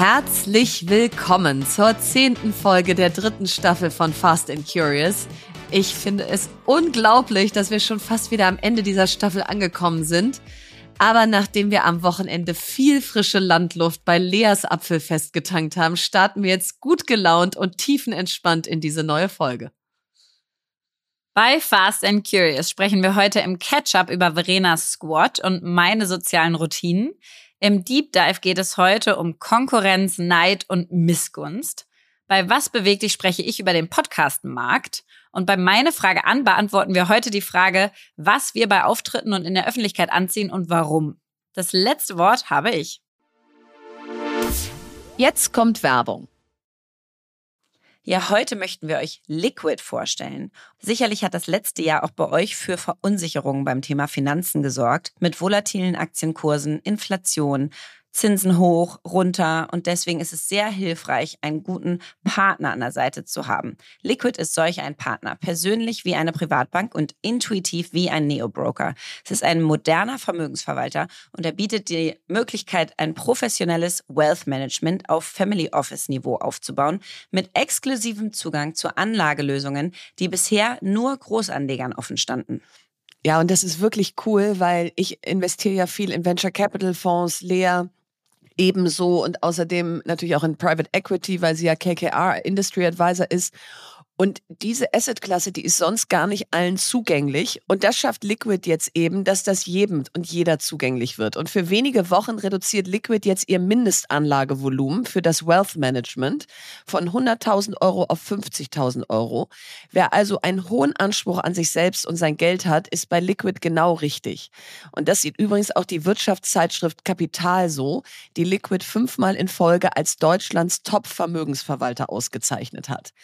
Herzlich willkommen zur zehnten Folge der dritten Staffel von Fast and Curious. Ich finde es unglaublich, dass wir schon fast wieder am Ende dieser Staffel angekommen sind. Aber nachdem wir am Wochenende viel frische Landluft bei Leas Apfelfest getankt haben, starten wir jetzt gut gelaunt und tiefenentspannt in diese neue Folge. Bei Fast and Curious sprechen wir heute im Catch-up über Verenas Squad und meine sozialen Routinen. Im Deep Dive geht es heute um Konkurrenz, Neid und Missgunst. Bei Was bewegt dich spreche ich über den Podcast-Markt. Und bei meine Frage an beantworten wir heute die Frage, was wir bei Auftritten und in der Öffentlichkeit anziehen und warum. Das letzte Wort habe ich. Jetzt kommt Werbung. Ja, heute möchten wir euch Liquid vorstellen. Sicherlich hat das letzte Jahr auch bei euch für Verunsicherungen beim Thema Finanzen gesorgt, mit volatilen Aktienkursen, Inflation, Zinsen hoch, runter und deswegen ist es sehr hilfreich, einen guten Partner an der Seite zu haben. Liquid ist solch ein Partner, persönlich wie eine Privatbank und intuitiv wie ein Neo-Broker. Es ist ein moderner Vermögensverwalter und er bietet die Möglichkeit, ein professionelles Wealth Management auf Family Office Niveau aufzubauen, mit exklusivem Zugang zu Anlagelösungen, die bisher nur Großanlegern offen standen. Ja, und das ist wirklich cool, weil ich investiere ja viel in Venture Capital Fonds, Lea ebenso und außerdem natürlich auch in Private Equity, weil sie ja KKR Industry Advisor ist. Und diese Assetklasse, die ist sonst gar nicht allen zugänglich. Und das schafft Liquid jetzt eben, dass das jedem und jeder zugänglich wird. Und für wenige Wochen reduziert Liquid jetzt ihr Mindestanlagevolumen für das Wealth Management von 100.000 Euro auf 50.000 Euro. Wer also einen hohen Anspruch an sich selbst und sein Geld hat, ist bei Liquid genau richtig. Und das sieht übrigens auch die Wirtschaftszeitschrift Kapital so, die Liquid fünfmal in Folge als Deutschlands Top-Vermögensverwalter ausgezeichnet hat.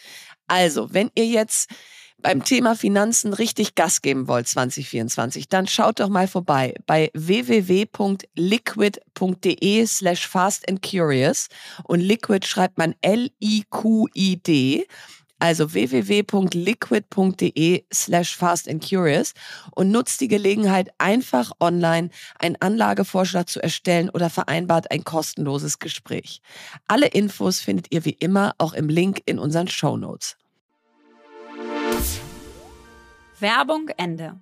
Also, wenn ihr jetzt beim Thema Finanzen richtig Gas geben wollt 2024, dann schaut doch mal vorbei bei www.liquid.de slash fast and curious. Und Liquid schreibt man L-I-Q-I-D also www.liquid.de slash fast and curious und nutzt die Gelegenheit, einfach online einen Anlagevorschlag zu erstellen oder vereinbart ein kostenloses Gespräch. Alle Infos findet ihr wie immer auch im Link in unseren Show Notes. Werbung Ende.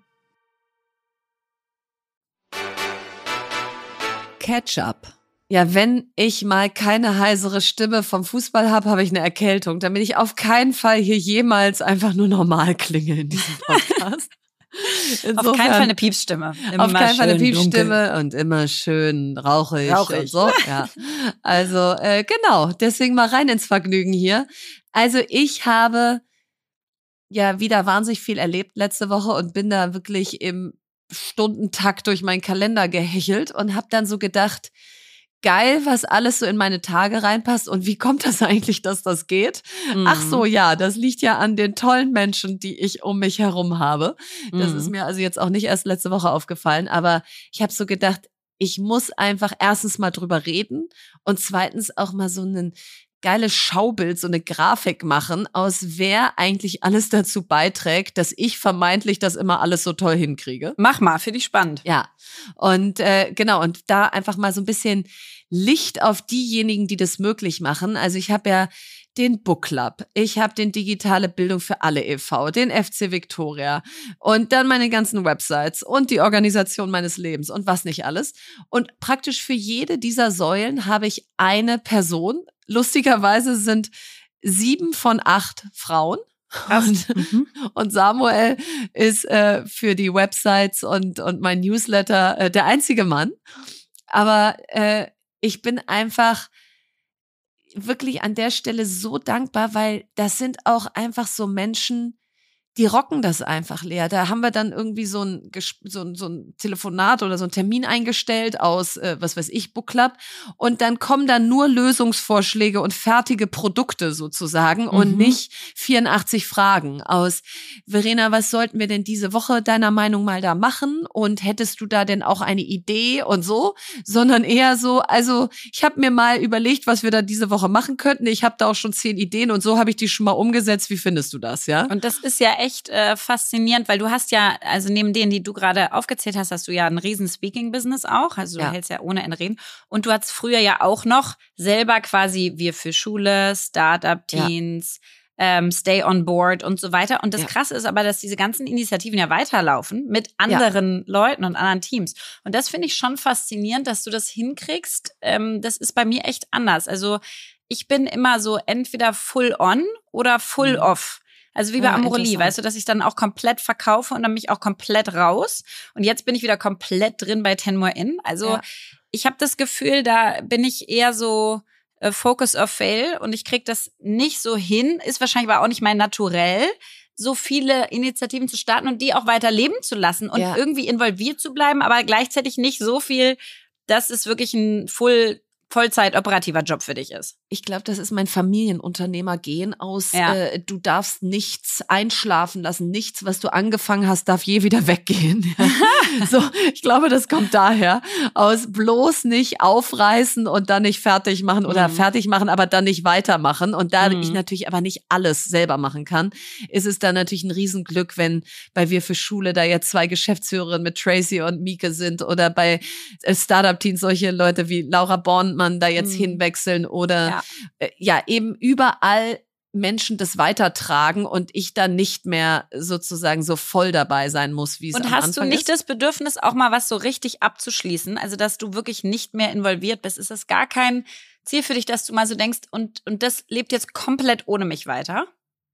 Ketchup. Ja, wenn ich mal keine heisere Stimme vom Fußball habe, habe ich eine Erkältung, damit ich auf keinen Fall hier jemals einfach nur normal klinge in diesem Podcast. Insofern, auf keinen Fall eine Piepsstimme. Immer auf keinen Fall eine Piepsstimme dunkel. und immer schön rauchig, rauchig. und so. Ja. Also äh, genau, deswegen mal rein ins Vergnügen hier. Also ich habe ja wieder wahnsinnig viel erlebt letzte Woche und bin da wirklich im Stundentakt durch meinen Kalender gehechelt und habe dann so gedacht, geil, was alles so in meine Tage reinpasst und wie kommt das eigentlich, dass das geht? Mhm. Ach so, ja, das liegt ja an den tollen Menschen, die ich um mich herum habe. Das mhm. ist mir also jetzt auch nicht erst letzte Woche aufgefallen, aber ich habe so gedacht, ich muss einfach erstens mal drüber reden und zweitens auch mal so einen geiles Schaubild, so eine Grafik machen, aus wer eigentlich alles dazu beiträgt, dass ich vermeintlich das immer alles so toll hinkriege. Mach mal, finde ich spannend. Ja. Und äh, genau, und da einfach mal so ein bisschen Licht auf diejenigen, die das möglich machen. Also ich habe ja den Book Club, ich habe den Digitale Bildung für alle e.V., den FC Victoria und dann meine ganzen Websites und die Organisation meines Lebens und was nicht alles. Und praktisch für jede dieser Säulen habe ich eine Person. Lustigerweise sind sieben von acht Frauen. Und, mhm. und, Samuel ist äh, für die Websites und, und mein Newsletter äh, der einzige Mann. Aber äh, ich bin einfach wirklich an der Stelle so dankbar, weil das sind auch einfach so Menschen, die rocken das einfach leer. Da haben wir dann irgendwie so ein, so ein, so ein Telefonat oder so ein Termin eingestellt aus, äh, was weiß ich, Book Club. Und dann kommen dann nur Lösungsvorschläge und fertige Produkte sozusagen mhm. und nicht 84 Fragen aus, Verena, was sollten wir denn diese Woche deiner Meinung mal da machen? Und hättest du da denn auch eine Idee und so? Sondern eher so, also ich habe mir mal überlegt, was wir da diese Woche machen könnten. Ich habe da auch schon zehn Ideen und so habe ich die schon mal umgesetzt. Wie findest du das, ja? Und das ist ja echt echt äh, faszinierend, weil du hast ja, also neben denen, die du gerade aufgezählt hast, hast du ja ein riesen Speaking-Business auch. Also du Ja. hältst ja ohne Ende reden. Und du hast früher ja auch noch selber quasi wir für Schule, Startup-Teens, ähm, Stay on Board und so weiter. Und das Ja. Krasse ist aber, dass diese ganzen Initiativen ja weiterlaufen mit anderen Leuten und anderen Teams. Und das finde ich schon faszinierend, dass du das hinkriegst. Ähm, das ist bei mir echt anders. Also ich bin immer so entweder full on oder full Mhm. off. Also wie bei Ah, Amorelie, weißt du, dass ich dann auch komplett verkaufe und dann mich auch komplett raus. Und jetzt bin ich wieder komplett drin bei Ten More In. Also Ja. ich habe das Gefühl, da bin ich eher so äh, Focus of Fail und ich krieg das nicht so hin. Ist wahrscheinlich aber auch nicht mein Naturell, so viele Initiativen zu starten und die auch weiter leben zu lassen und Ja. irgendwie involviert zu bleiben, aber gleichzeitig nicht so viel, dass es wirklich ein Full Vollzeit operativer Job für dich ist. Ich glaube, das ist mein Familienunternehmer-Gen aus, Ja. äh, du darfst nichts einschlafen lassen, nichts, was du angefangen hast, darf je wieder weggehen. Ja. so, ich glaube, das kommt daher aus bloß nicht aufreißen und dann nicht fertig machen oder Mhm. fertig machen, aber dann nicht weitermachen. Und da Mhm. ich natürlich aber nicht alles selber machen kann, ist es dann natürlich ein Riesenglück, wenn bei Wir für Schule da jetzt zwei Geschäftsführerinnen mit Tracy und Mieke sind oder bei äh, Startup-Teams solche Leute wie Laura Bornmann da jetzt Mhm. hinwechseln oder Ja. äh, ja, eben überall Menschen das weitertragen und ich dann nicht mehr sozusagen so voll dabei sein muss, wie es Und am hast Anfang du nicht ist. das Bedürfnis, auch mal was so richtig abzuschließen? Also, dass du wirklich nicht mehr involviert bist? Ist das gar kein Ziel für dich, dass du mal so denkst, und, und das lebt jetzt komplett ohne mich weiter?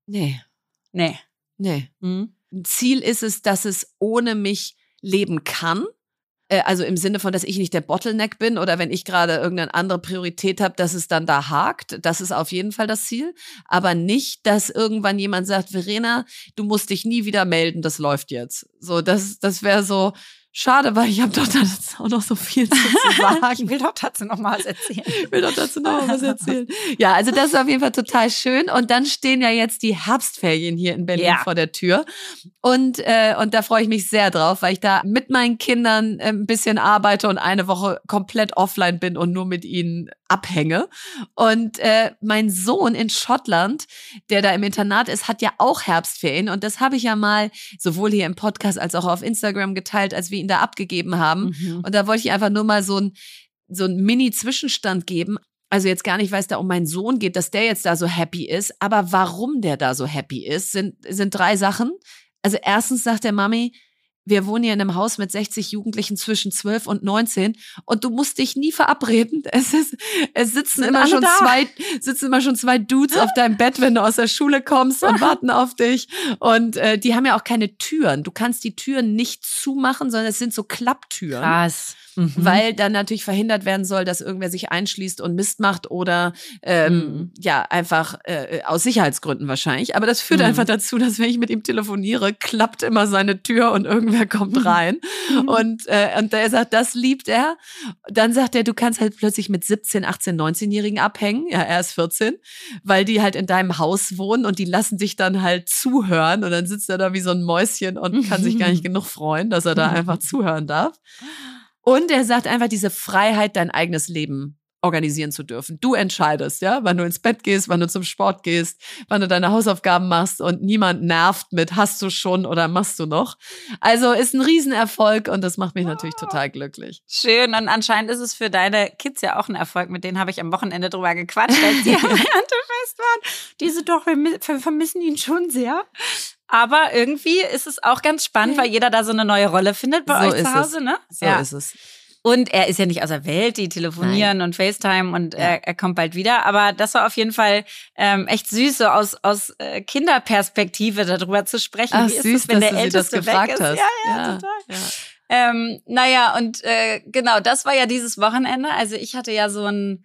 Nee, Nee. nee. Mhm. Ziel ist es, dass es ohne mich leben kann. Äh, Also im Sinne von, dass ich nicht der Bottleneck bin oder wenn ich gerade irgendeine andere Priorität habe, dass es dann da hakt. Das ist auf jeden Fall das Ziel. Aber nicht, dass irgendwann jemand sagt, Verena, du musst dich nie wieder melden, das läuft jetzt. So, das, das wäre so schade, weil ich habe doch da jetzt auch noch so viel zu, zu sagen. Ich will doch dazu noch mal was erzählen. Ich will doch dazu noch mal was erzählen. Ja, also das ist auf jeden Fall total schön. Und dann stehen ja jetzt die Herbstferien hier in Berlin Ja. vor der Tür. Und, äh, und da freue ich mich sehr drauf, weil ich da mit meinen Kindern äh, ein bisschen arbeite und eine Woche komplett offline bin und nur mit ihnen abhänge. Und äh, mein Sohn in Schottland, der da im Internat ist, hat ja auch Herbstferien. Und das habe ich ja mal sowohl hier im Podcast als auch auf Instagram geteilt, als wir ihn da abgegeben haben. Mhm. Und da wollte ich einfach nur mal so ein, so ein Mini-Zwischenstand geben. Also jetzt gar nicht, weil es da um meinen Sohn geht, dass der jetzt da so happy ist, aber warum der da so happy ist, sind, sind drei Sachen. Also erstens sagt der Mami, wir wohnen hier in einem Haus mit 60 Jugendlichen zwischen 12 und 19 und du musst dich nie verabreden. Es ist, es sitzen immer schon da. zwei, sitzen immer schon zwei Dudes auf deinem Bett, wenn du aus der Schule kommst und warten auf dich. Und äh, die haben ja auch keine Türen. Du kannst die Türen nicht zumachen, sondern es sind so Klapptüren Krass. Mhm. weil dann natürlich verhindert werden soll, dass irgendwer sich einschließt und Mist macht oder ähm, Mhm. ja einfach äh, aus Sicherheitsgründen wahrscheinlich. Aber das führt Mhm. einfach dazu, dass wenn ich mit ihm telefoniere, klappt immer seine Tür und irgendwer kommt rein und äh, und der sagt, das liebt er. Dann sagt er, du kannst halt plötzlich mit 17, 18, 19-Jährigen abhängen. Ja, er ist 14, weil die halt in deinem Haus wohnen und die lassen dich dann halt zuhören und dann sitzt er da wie so ein Mäuschen und kann sich gar nicht genug freuen, dass er da einfach zuhören darf. Und er sagt einfach diese Freiheit, dein eigenes Leben organisieren zu dürfen. Du entscheidest, ja, wann du ins Bett gehst, wann du zum Sport gehst, wann du deine Hausaufgaben machst und niemand nervt mit, hast du schon oder machst du noch. Also ist ein Riesenerfolg und das macht mich natürlich total glücklich. Schön. Und anscheinend ist es für deine Kids ja auch ein Erfolg. Mit denen habe ich am Wochenende drüber gequatscht, als die am Erntefest waren. Diese doch, wir mi- ver- vermissen ihn schon sehr. Aber irgendwie ist es auch ganz spannend, weil jeder da so eine neue Rolle findet bei So euch zu Hause, es. ne? So ja. ist es. Und er ist ja nicht aus der Welt, die telefonieren und FaceTime und er, er kommt bald wieder. Aber das war auf jeden Fall ähm, echt süß, so aus, aus äh, Kinderperspektive darüber zu sprechen. Ach, Wie ist süß, es, wenn der sie das Älteste gefragt weg ist? hast. Ja, ja, Ja, total. ja. Ähm, naja, und äh, genau, das war ja dieses Wochenende. Also ich hatte ja so ein,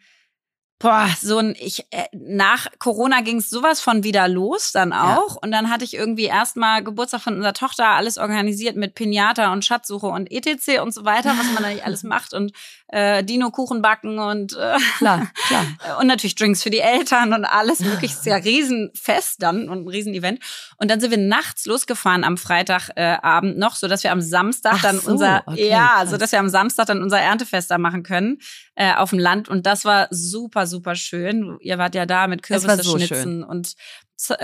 boah, so ein, ich, äh, nach Corona ging es sowas von wieder los dann Ja. auch. Und dann hatte ich irgendwie erstmal Geburtstag von unserer Tochter, alles organisiert mit Pinata und Schatzsuche und etc. und so weiter, was man da nicht alles macht. Und äh, Dino-Kuchen backen und äh, Klar, klar. und natürlich Drinks für die Eltern und alles wirklich ist ja Riesenfest dann und ein Riesenevent. Und dann sind wir nachts losgefahren am Freitagabend äh, noch, so dass wir am Samstag Ach dann so, unser okay, ja, so dass wir am Samstag dann unser Erntefest da machen können äh, auf dem Land und das war super super schön. Ihr wart ja da mit Kürbisse so schnitzen und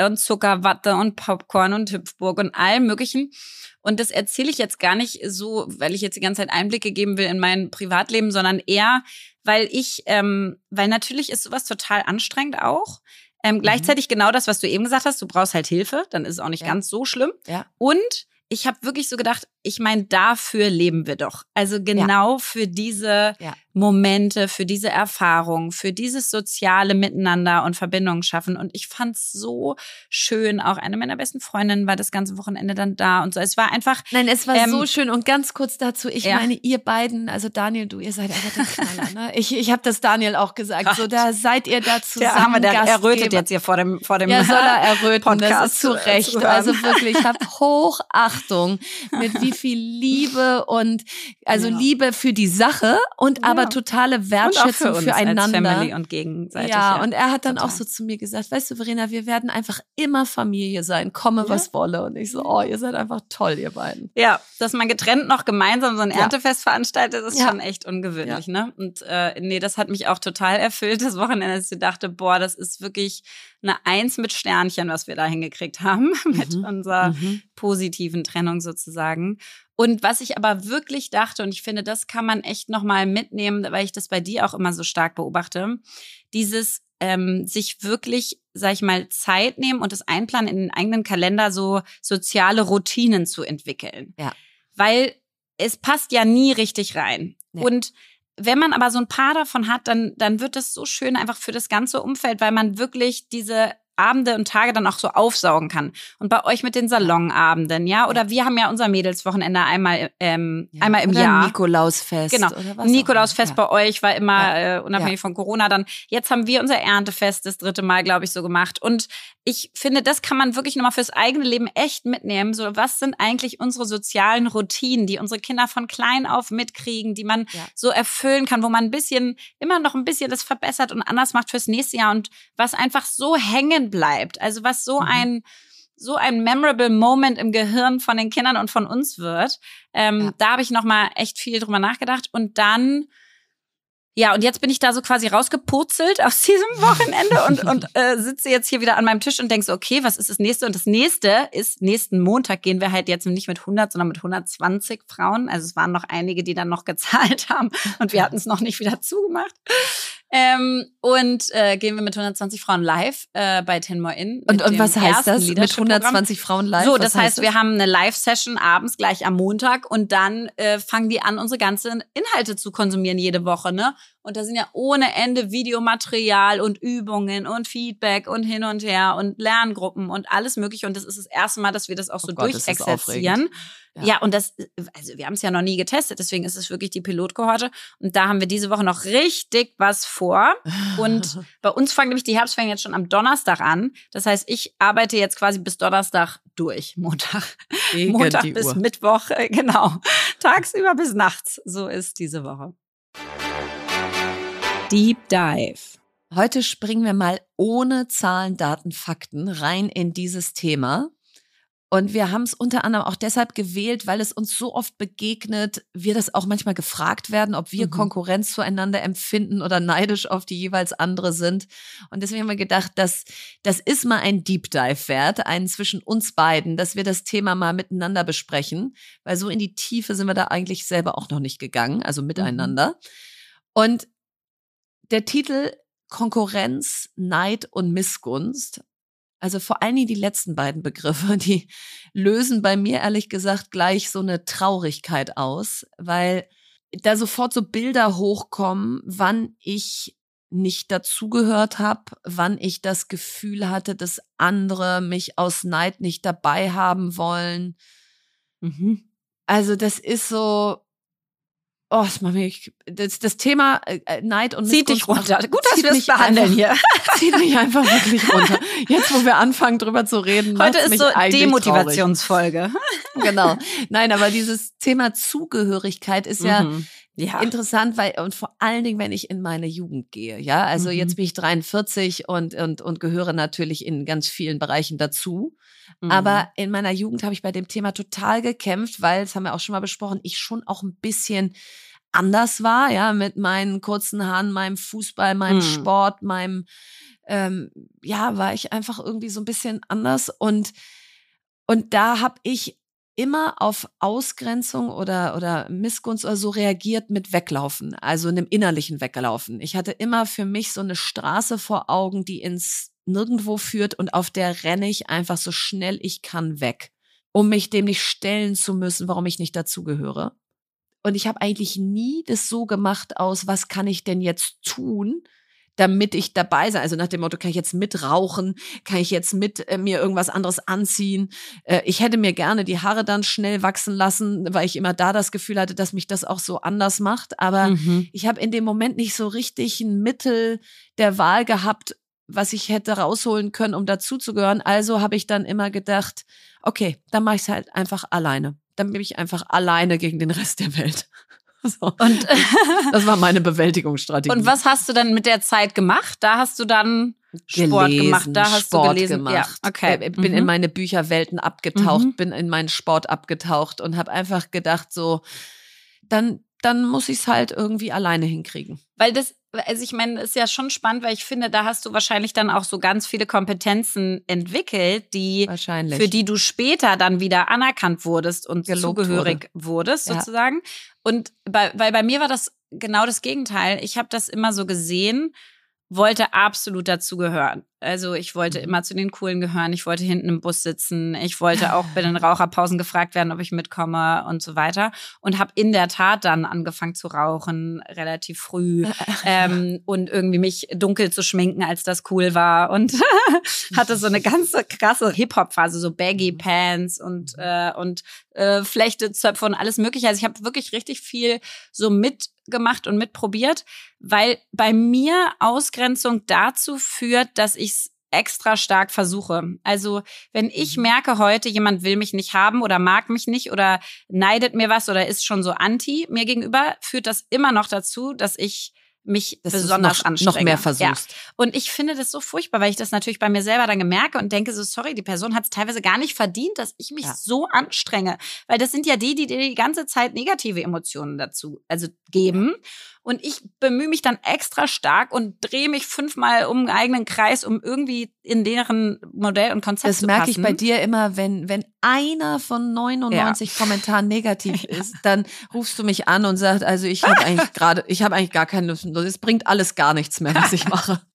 und Zuckerwatte und Popcorn und Hüpfburg und allem möglichen. Und das erzähle ich jetzt gar nicht so, weil ich jetzt die ganze Zeit Einblicke geben will in mein Privatleben, sondern eher, weil ich, ähm, weil natürlich ist sowas total anstrengend auch. Ähm, mhm. Gleichzeitig genau das, was du eben gesagt hast, du brauchst halt Hilfe, dann ist es auch nicht ja. ganz so schlimm. Ja. Und ich habe wirklich so gedacht, ich meine, dafür leben wir doch. Also genau ja. für diese ja. Momente, für diese Erfahrung, für dieses soziale Miteinander und Verbindungen schaffen. Und ich fand es so schön. Auch eine meiner besten Freundinnen war das ganze Wochenende dann da und so. Es war einfach. Nein, es war ähm, so schön. Und ganz kurz dazu, ich ja. meine, ihr beiden, also Daniel, du, ihr seid einfach der Knaller, ne? Ich, ich habe das Daniel auch gesagt. Gott. So, da seid ihr da zusammen. Der Arme, der errötet jetzt hier vor dem, vor dem Ja, soll er erröten. Podcast das ist zu Recht. Also wirklich, ich habe Hochachtung, mit wie viel Liebe und also ja. Liebe für die Sache und ja. Aber totale Wertschätzung für füreinander. Als Family und gegenseitig. Ja, ja. und er hat dann Total. auch so zu mir gesagt, weißt du, Verena, wir werden einfach immer Familie sein, komme was wolle. Und ich so, oh, ihr seid einfach toll, ihr beiden. Ja, dass man getrennt noch gemeinsam so ein Erntefest veranstaltet, ist schon echt ungewöhnlich, ne? Und äh, nee, das hat mich auch total erfüllt, das Wochenende, dass ich dachte, boah, das ist wirklich eine Eins mit Sternchen, was wir da hingekriegt haben, mit mhm. unserer mhm. positiven Trennung sozusagen. Und was ich aber wirklich dachte, und ich finde, das kann man echt nochmal mitnehmen, weil ich das bei dir auch immer so stark beobachte, dieses ähm, sich wirklich, sag ich mal, Zeit nehmen und das Einplanen in den eigenen Kalender, so soziale Routinen zu entwickeln. Ja. Weil es passt ja nie richtig rein. Nee. Und wenn man aber so ein paar davon hat, dann, dann wird das so schön einfach für das ganze Umfeld, weil man wirklich diese Abende und Tage dann auch so aufsaugen kann. Und bei euch mit den Salonabenden, ja? Oder wir haben ja unser Mädelswochenende einmal, ähm, ja. einmal im oder Jahr. Nikolausfest. Genau. Nikolausfest ja. bei euch war immer ja. äh, unabhängig von Corona dann. Jetzt haben wir unser Erntefest das dritte Mal, glaube ich, so gemacht. Und ich finde, das kann man wirklich nochmal fürs eigene Leben echt mitnehmen. So, was sind eigentlich unsere sozialen Routinen, die unsere Kinder von klein auf mitkriegen, die man so erfüllen kann, wo man ein bisschen, immer noch ein bisschen das verbessert und anders macht fürs nächste Jahr und was einfach so hängen bleibt. Also was so mhm. ein so ein memorable Moment im Gehirn von den Kindern und von uns wird. Ähm, ja. Da habe ich noch mal echt viel drüber nachgedacht und dann ja, und jetzt bin ich da so quasi rausgepurzelt aus diesem Wochenende und, und äh, sitze jetzt hier wieder an meinem Tisch und denke so, okay, was ist das nächste? Und das nächste ist, nächsten Montag gehen wir halt jetzt nicht mit 100, sondern mit 120 Frauen. Also es waren noch einige, die dann noch gezahlt haben und wir hatten es noch nicht wieder zugemacht. Ähm, und äh, gehen wir mit 120 Frauen live äh, bei Ten More In. Und, und was heißt das mit 120 Frauen live? So, das heißt, heißt wir haben eine Live-Session abends gleich am Montag und dann äh, fangen die an, unsere ganzen Inhalte zu konsumieren jede Woche, ne? Und da sind ja ohne Ende Videomaterial und Übungen und Feedback und hin und her und Lerngruppen und alles mögliche. Und das ist das erste Mal, dass wir das auch so oh Gott, durchexerzieren. Ja. ja, und das, also wir haben es ja noch nie getestet, deswegen ist es wirklich die Pilotkohorte. Und da haben wir diese Woche noch richtig was vor. Und bei uns fangen nämlich die Herbstferien jetzt schon am Donnerstag an. Das heißt, ich arbeite jetzt quasi bis Donnerstag durch. Montag. Gegen Montag bis Uhr. Mittwoch, genau. Tagsüber bis nachts. So ist diese Woche. Deep Dive. Heute springen wir mal ohne Zahlen, Daten, Fakten rein in dieses Thema. Und wir haben es unter anderem auch deshalb gewählt, weil es uns so oft begegnet, wir das auch manchmal gefragt werden, ob wir mhm. Konkurrenz zueinander empfinden oder neidisch auf die jeweils andere sind. Und deswegen haben wir gedacht, dass das ist mal ein Deep Dive wert, einen zwischen uns beiden, dass wir das Thema mal miteinander besprechen, weil so in die Tiefe sind wir da eigentlich selber auch noch nicht gegangen, also miteinander. Mhm. Und der Titel Konkurrenz, Neid und Missgunst also vor allen Dingen die letzten beiden Begriffe, die lösen bei mir ehrlich gesagt gleich so eine Traurigkeit aus, weil da sofort so Bilder hochkommen, wann ich nicht dazugehört habe, wann ich das Gefühl hatte, dass andere mich aus Neid nicht dabei haben wollen. Mhm. Also das ist so, Oh, das, macht mich, das, das Thema äh, Neid und Zieht dich runter. Gut, dass wir es behandeln einfach, hier. Zieht mich einfach wirklich runter. Jetzt, wo wir anfangen, drüber zu reden. Heute ist so Demotivationsfolge. genau. Nein, aber dieses Thema Zugehörigkeit ist mhm. ja, interessant, weil, und vor allen Dingen, wenn ich in meine Jugend gehe, ja. Also mhm. jetzt bin ich 43 und, und, und gehöre natürlich in ganz vielen Bereichen dazu. Mhm. Aber in meiner Jugend habe ich bei dem Thema total gekämpft, weil, das haben wir auch schon mal besprochen, ich schon auch ein bisschen anders war, ja, mit meinen kurzen Haaren, meinem Fußball, meinem mhm. Sport, meinem ähm, ja, war ich einfach irgendwie so ein bisschen anders und und da habe ich immer auf Ausgrenzung oder, oder Missgunst oder so reagiert mit Weglaufen, also einem innerlichen Weglaufen. Ich hatte immer für mich so eine Straße vor Augen, die ins Nirgendwo führt und auf der renne ich einfach so schnell ich kann weg, um mich dem nicht stellen zu müssen, warum ich nicht dazugehöre. Und ich habe eigentlich nie das so gemacht aus, was kann ich denn jetzt tun, damit ich dabei sei. Also nach dem Motto, kann ich jetzt mitrauchen, kann ich jetzt mit äh, mir irgendwas anderes anziehen. Äh, ich hätte mir gerne die Haare dann schnell wachsen lassen, weil ich immer da das Gefühl hatte, dass mich das auch so anders macht. Aber mhm. ich habe in dem Moment nicht so richtig ein Mittel der Wahl gehabt, was ich hätte rausholen können, um dazuzugehören. Also habe ich dann immer gedacht, okay, dann mache ich es halt einfach alleine. Dann bin ich einfach alleine gegen den Rest der Welt. So. Und das war meine Bewältigungsstrategie. Und was hast du dann mit der Zeit gemacht? Da hast du dann Sport gelesen, gemacht, da hast Sport du gelesen. gemacht. Ja, okay. Äh, bin mhm. in meine Bücherwelten abgetaucht, mhm. bin in meinen Sport abgetaucht und habe einfach gedacht, so, dann, dann muss ich es halt irgendwie alleine hinkriegen. Weil das also ich meine, ist ja schon spannend, weil ich finde, da hast du wahrscheinlich dann auch so ganz viele Kompetenzen entwickelt, die für die du später dann wieder anerkannt wurdest und Gelobt zugehörig wurde. wurdest sozusagen. Ja. Und bei, weil bei mir war das genau das Gegenteil. Ich habe das immer so gesehen wollte absolut dazugehören. Also ich wollte mhm. immer zu den Coolen gehören. Ich wollte hinten im Bus sitzen. Ich wollte auch bei den Raucherpausen gefragt werden, ob ich mitkomme und so weiter. Und habe in der Tat dann angefangen zu rauchen, relativ früh. ähm, und irgendwie mich dunkel zu schminken, als das cool war. Und hatte so eine ganze krasse Hip-Hop-Phase, so Baggy mhm. Pants und, mhm. äh, und äh, Flechte, Zöpfe und alles mögliche. Also ich habe wirklich richtig viel so mitgemacht und mitprobiert, weil bei mir Ausgrenzung dazu führt, dass ich extra stark versuche. Also wenn ich mhm. merke heute, jemand will mich nicht haben oder mag mich nicht oder neidet mir was oder ist schon so anti mir gegenüber, führt das immer noch dazu, dass ich mich das besonders noch, anstrenge. Noch mehr versuchst. Ja. Und ich finde das so furchtbar, weil ich das natürlich bei mir selber dann gemerke und denke so, sorry, die Person hat es teilweise gar nicht verdient, dass ich mich ja. so anstrenge. Weil das sind ja die, die dir die ganze Zeit negative Emotionen dazu also geben. Und ich bemühe mich dann extra stark und drehe mich fünfmal um einen eigenen Kreis, um irgendwie in deren Modell und Konzept das zu passen. Das merke ich bei dir immer, wenn, wenn einer von 99 ja. Kommentaren negativ ist, dann rufst du mich an und sagst, also ich habe eigentlich gerade, ich habe eigentlich gar keine Lust. Es bringt alles gar nichts mehr, was ich mache.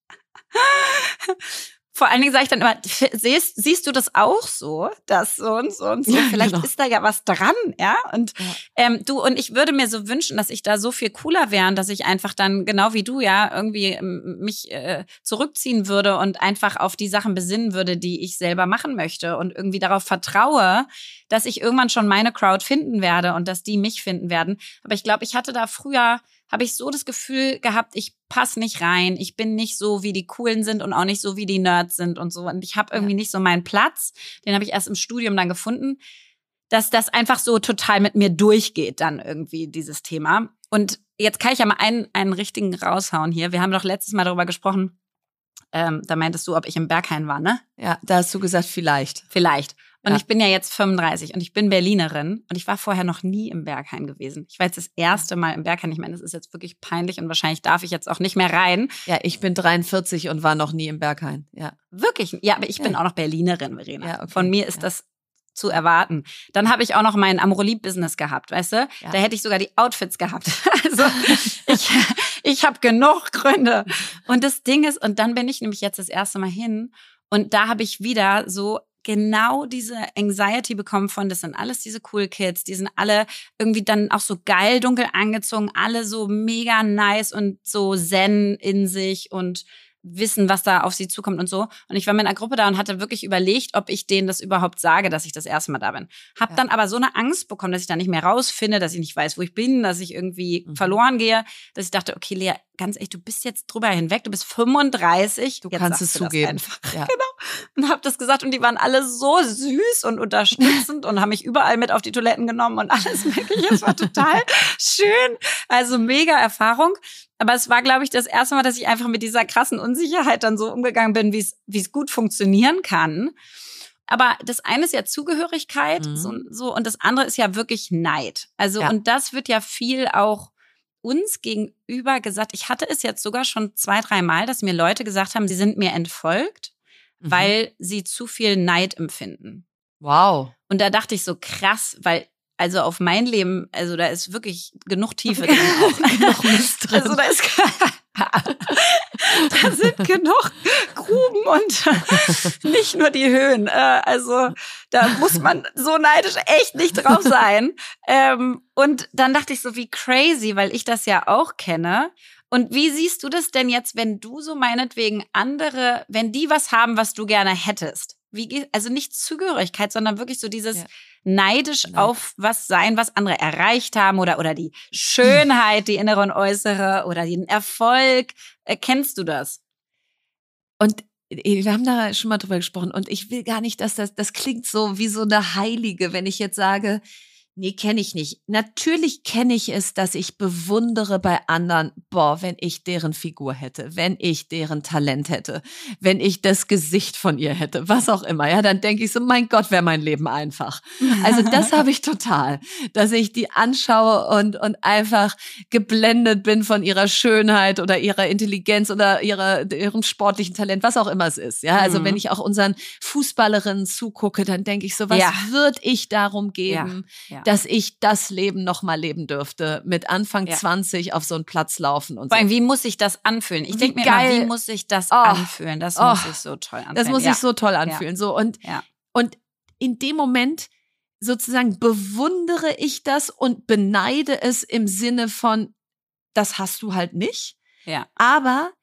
vor allen Dingen sage ich dann immer, siehst, siehst du das auch so, dass so und so und so, ja, vielleicht genau. ist da ja was dran, ja. Und ja. Ähm, du und ich würde mir so wünschen, dass ich da so viel cooler wäre, dass ich einfach dann genau wie du ja irgendwie ähm, mich äh, zurückziehen würde und einfach auf die Sachen besinnen würde, die ich selber machen möchte und irgendwie darauf vertraue, dass ich irgendwann schon meine Crowd finden werde und dass die mich finden werden. Aber ich glaube, ich hatte da früher habe ich so das Gefühl gehabt, ich passe nicht rein, ich bin nicht so, wie die Coolen sind und auch nicht so, wie die Nerds sind und so. Und ich habe irgendwie ja. nicht so meinen Platz. Den habe ich erst im Studium dann gefunden, dass das einfach so total mit mir durchgeht, dann irgendwie dieses Thema. Und jetzt kann ich ja mal einen, einen richtigen raushauen hier. Wir haben doch letztes Mal darüber gesprochen, ähm, da meintest du, ob ich im Berghain war, ne? Ja, da hast du gesagt, vielleicht. Vielleicht. Und ja. ich bin ja jetzt 35 und ich bin Berlinerin und ich war vorher noch nie im Berghain gewesen. Ich war jetzt das erste Mal im Berghain. Ich meine, das ist jetzt wirklich peinlich und wahrscheinlich darf ich jetzt auch nicht mehr rein. Ja, ich bin 43 und war noch nie im Berghain. Ja. Wirklich? Ja, aber ich ja. bin auch noch Berlinerin, Verena. Ja, okay. Von mir ist das zu erwarten. Dann habe ich auch noch mein Amoroli-Business gehabt, weißt du? Ja. Da hätte ich sogar die Outfits gehabt. Also ich, ich habe genug Gründe. Und das Ding ist, und dann bin ich nämlich jetzt das erste Mal hin und da habe ich wieder so genau diese Anxiety bekommen von, das sind alles diese cool Kids, die sind alle irgendwie dann auch so geil dunkel angezogen, alle so mega nice und so zen in sich und wissen, was da auf sie zukommt und so. Und ich war mit einer Gruppe da und hatte wirklich überlegt, ob ich denen das überhaupt sage, dass ich das erste Mal da bin. Hab ja. dann aber so eine Angst bekommen, dass ich da nicht mehr rausfinde, dass ich nicht weiß, wo ich bin, dass ich irgendwie mhm. verloren gehe, dass ich dachte, okay, Lea, ganz ehrlich, du bist jetzt drüber hinweg, du bist 35. Du kannst es zugeben. Ja. genau. Und hab das gesagt und die waren alle so süß und unterstützend und haben mich überall mit auf die Toiletten genommen und alles mögliche. Es war total schön. Also mega Erfahrung. Aber es war, glaube ich, das erste Mal, dass ich einfach mit dieser krassen Unsicherheit dann so umgegangen bin, wie es gut funktionieren kann. Aber das eine ist ja Zugehörigkeit, mhm. so, so, und das andere ist ja wirklich Neid. Also, ja. und das wird ja viel auch uns gegenüber gesagt, ich hatte es jetzt sogar schon zwei, drei Mal, dass mir Leute gesagt haben, sie sind mir entfolgt, mhm. weil sie zu viel Neid empfinden. Wow. Und da dachte ich so krass, weil also auf mein Leben, also da ist wirklich genug Tiefe drin genug Mist drin. Also da ist da sind genug Gruben und nicht nur die Höhen. Äh, also da muss man so neidisch echt nicht drauf sein. Ähm, und dann dachte ich so, wie crazy, weil ich das ja auch kenne. Und wie siehst du das denn jetzt, wenn du so meinetwegen andere, wenn die was haben, was du gerne hättest? Wie, also nicht Zugehörigkeit, sondern wirklich so dieses, ja neidisch Nein. auf was sein, was andere erreicht haben oder, oder die Schönheit, die innere und äußere oder den Erfolg. Erkennst du das? Und äh, wir haben da schon mal drüber gesprochen und ich will gar nicht, dass das, das klingt so wie so eine Heilige, wenn ich jetzt sage, Nee, kenne ich nicht. Natürlich kenne ich es, dass ich bewundere bei anderen, boah, wenn ich deren Figur hätte, wenn ich deren Talent hätte, wenn ich das Gesicht von ihr hätte, was auch immer. Ja, dann denke ich so, mein Gott, wäre mein Leben einfach. Also das habe ich total, dass ich die anschaue und, und einfach geblendet bin von ihrer Schönheit oder ihrer Intelligenz oder ihrer, ihrem sportlichen Talent, was auch immer es ist. Ja, also mhm. wenn ich auch unseren Fußballerinnen zugucke, dann denke ich so, was ja. würde ich darum geben? Ja. Ja dass ich das Leben noch mal leben dürfte, mit Anfang ja. 20 auf so einen Platz laufen und Vor allem, so. wie muss sich das anfühlen? Ich denke mir geil. immer, wie muss sich das oh. anfühlen? Das oh. muss sich so toll anfühlen. Das muss ja. sich so toll anfühlen. Ja. So und und in dem Moment sozusagen bewundere ich das und beneide es im Sinne von, das hast du halt nicht. Ja. Aber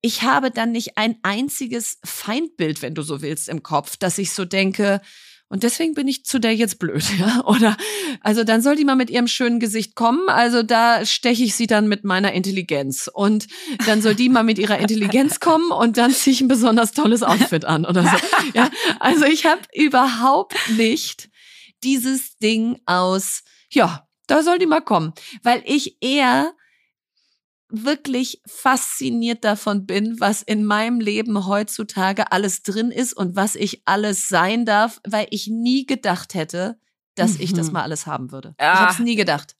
ich habe dann nicht ein einziges Feindbild, wenn du so willst, im Kopf, dass ich so denke, und deswegen bin ich zu der jetzt blöd, ja. Oder also dann soll die mal mit ihrem schönen Gesicht kommen. Also da steche ich sie dann mit meiner Intelligenz. Und dann soll die mal mit ihrer Intelligenz kommen und dann ziehe ich ein besonders tolles Outfit an oder so. Ja, also ich habe überhaupt nicht dieses Ding aus, ja, da soll die mal kommen. Weil ich eher wirklich fasziniert davon bin, was in meinem Leben heutzutage alles drin ist und was ich alles sein darf, weil ich nie gedacht hätte, dass mhm. ich das mhm. mal alles haben würde. Ja. Ich habe es nie gedacht.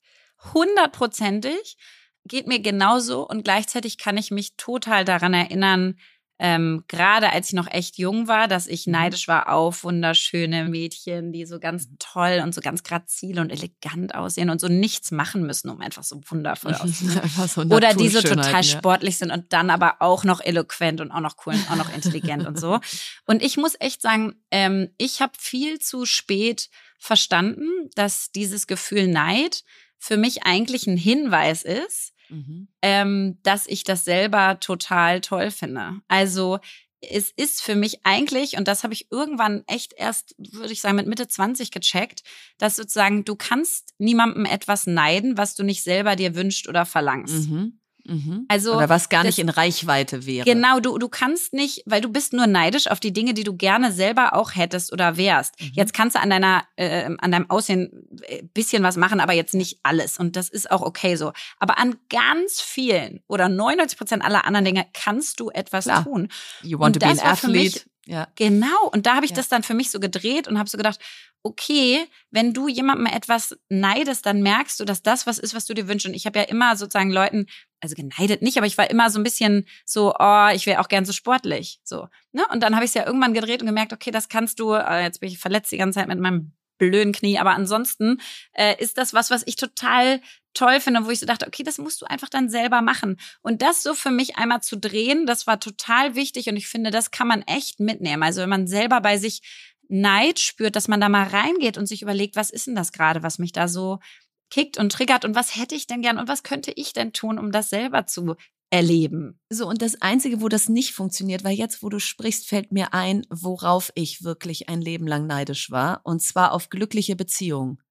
Hundertprozentig geht mir genauso und gleichzeitig kann ich mich total daran erinnern, ähm, gerade als ich noch echt jung war, dass ich mhm. neidisch war auf wunderschöne Mädchen, die so ganz mhm. toll und so ganz grazil und elegant aussehen und so nichts machen müssen, um einfach so wundervoll auszusehen. so Oder die so total ja. sportlich sind und dann aber auch noch eloquent und auch noch cool und auch noch intelligent und so. Und ich muss echt sagen, ähm, ich habe viel zu spät verstanden, dass dieses Gefühl Neid für mich eigentlich ein Hinweis ist, mhm. ähm, dass ich das selber total toll finde. Also es ist für mich eigentlich, und das habe ich irgendwann echt erst, würde ich sagen, mit Mitte 20 gecheckt, dass sozusagen du kannst niemandem etwas neiden, was du nicht selber dir wünscht oder verlangst. Mhm. Mhm. Also, Oder was gar nicht in Reichweite wäre. Genau, du, du kannst nicht, weil du bist nur neidisch auf die Dinge, die du gerne selber auch hättest oder wärst. Mhm. Jetzt kannst du an deiner, äh, an deinem Aussehen äh, bisschen was machen, aber jetzt nicht alles. Und das ist auch okay so. Aber an ganz vielen oder 99 Prozent aller anderen Dinge kannst du etwas Klar. tun. You want und to be an athlete. Ja. Genau. Und da habe ich ja. das dann für mich so gedreht und habe so gedacht, okay, wenn du jemandem etwas neidest, dann merkst du, dass das was ist, was du dir wünschst. Und ich habe ja immer sozusagen Leuten, also geneidet nicht, aber ich war immer so ein bisschen so, oh, ich wäre auch gern so sportlich. So. Ne? Und dann habe ich es ja irgendwann gedreht und gemerkt, okay, das kannst du, äh, jetzt bin ich verletzt die ganze Zeit mit meinem blöden Knie, aber ansonsten äh, ist das was, was ich total toll finde, wo ich so dachte, okay, das musst du einfach dann selber machen. Und das so für mich einmal zu drehen, das war total wichtig und ich finde, das kann man echt mitnehmen. Also wenn man selber bei sich Neid spürt, dass man da mal reingeht und sich überlegt, was ist denn das gerade, was mich da so kickt und triggert und was hätte ich denn gern und was könnte ich denn tun, um das selber zu erleben. So, und das Einzige, wo das nicht funktioniert, weil jetzt, wo du sprichst, fällt mir ein, worauf ich wirklich ein Leben lang neidisch war, und zwar auf glückliche Beziehungen.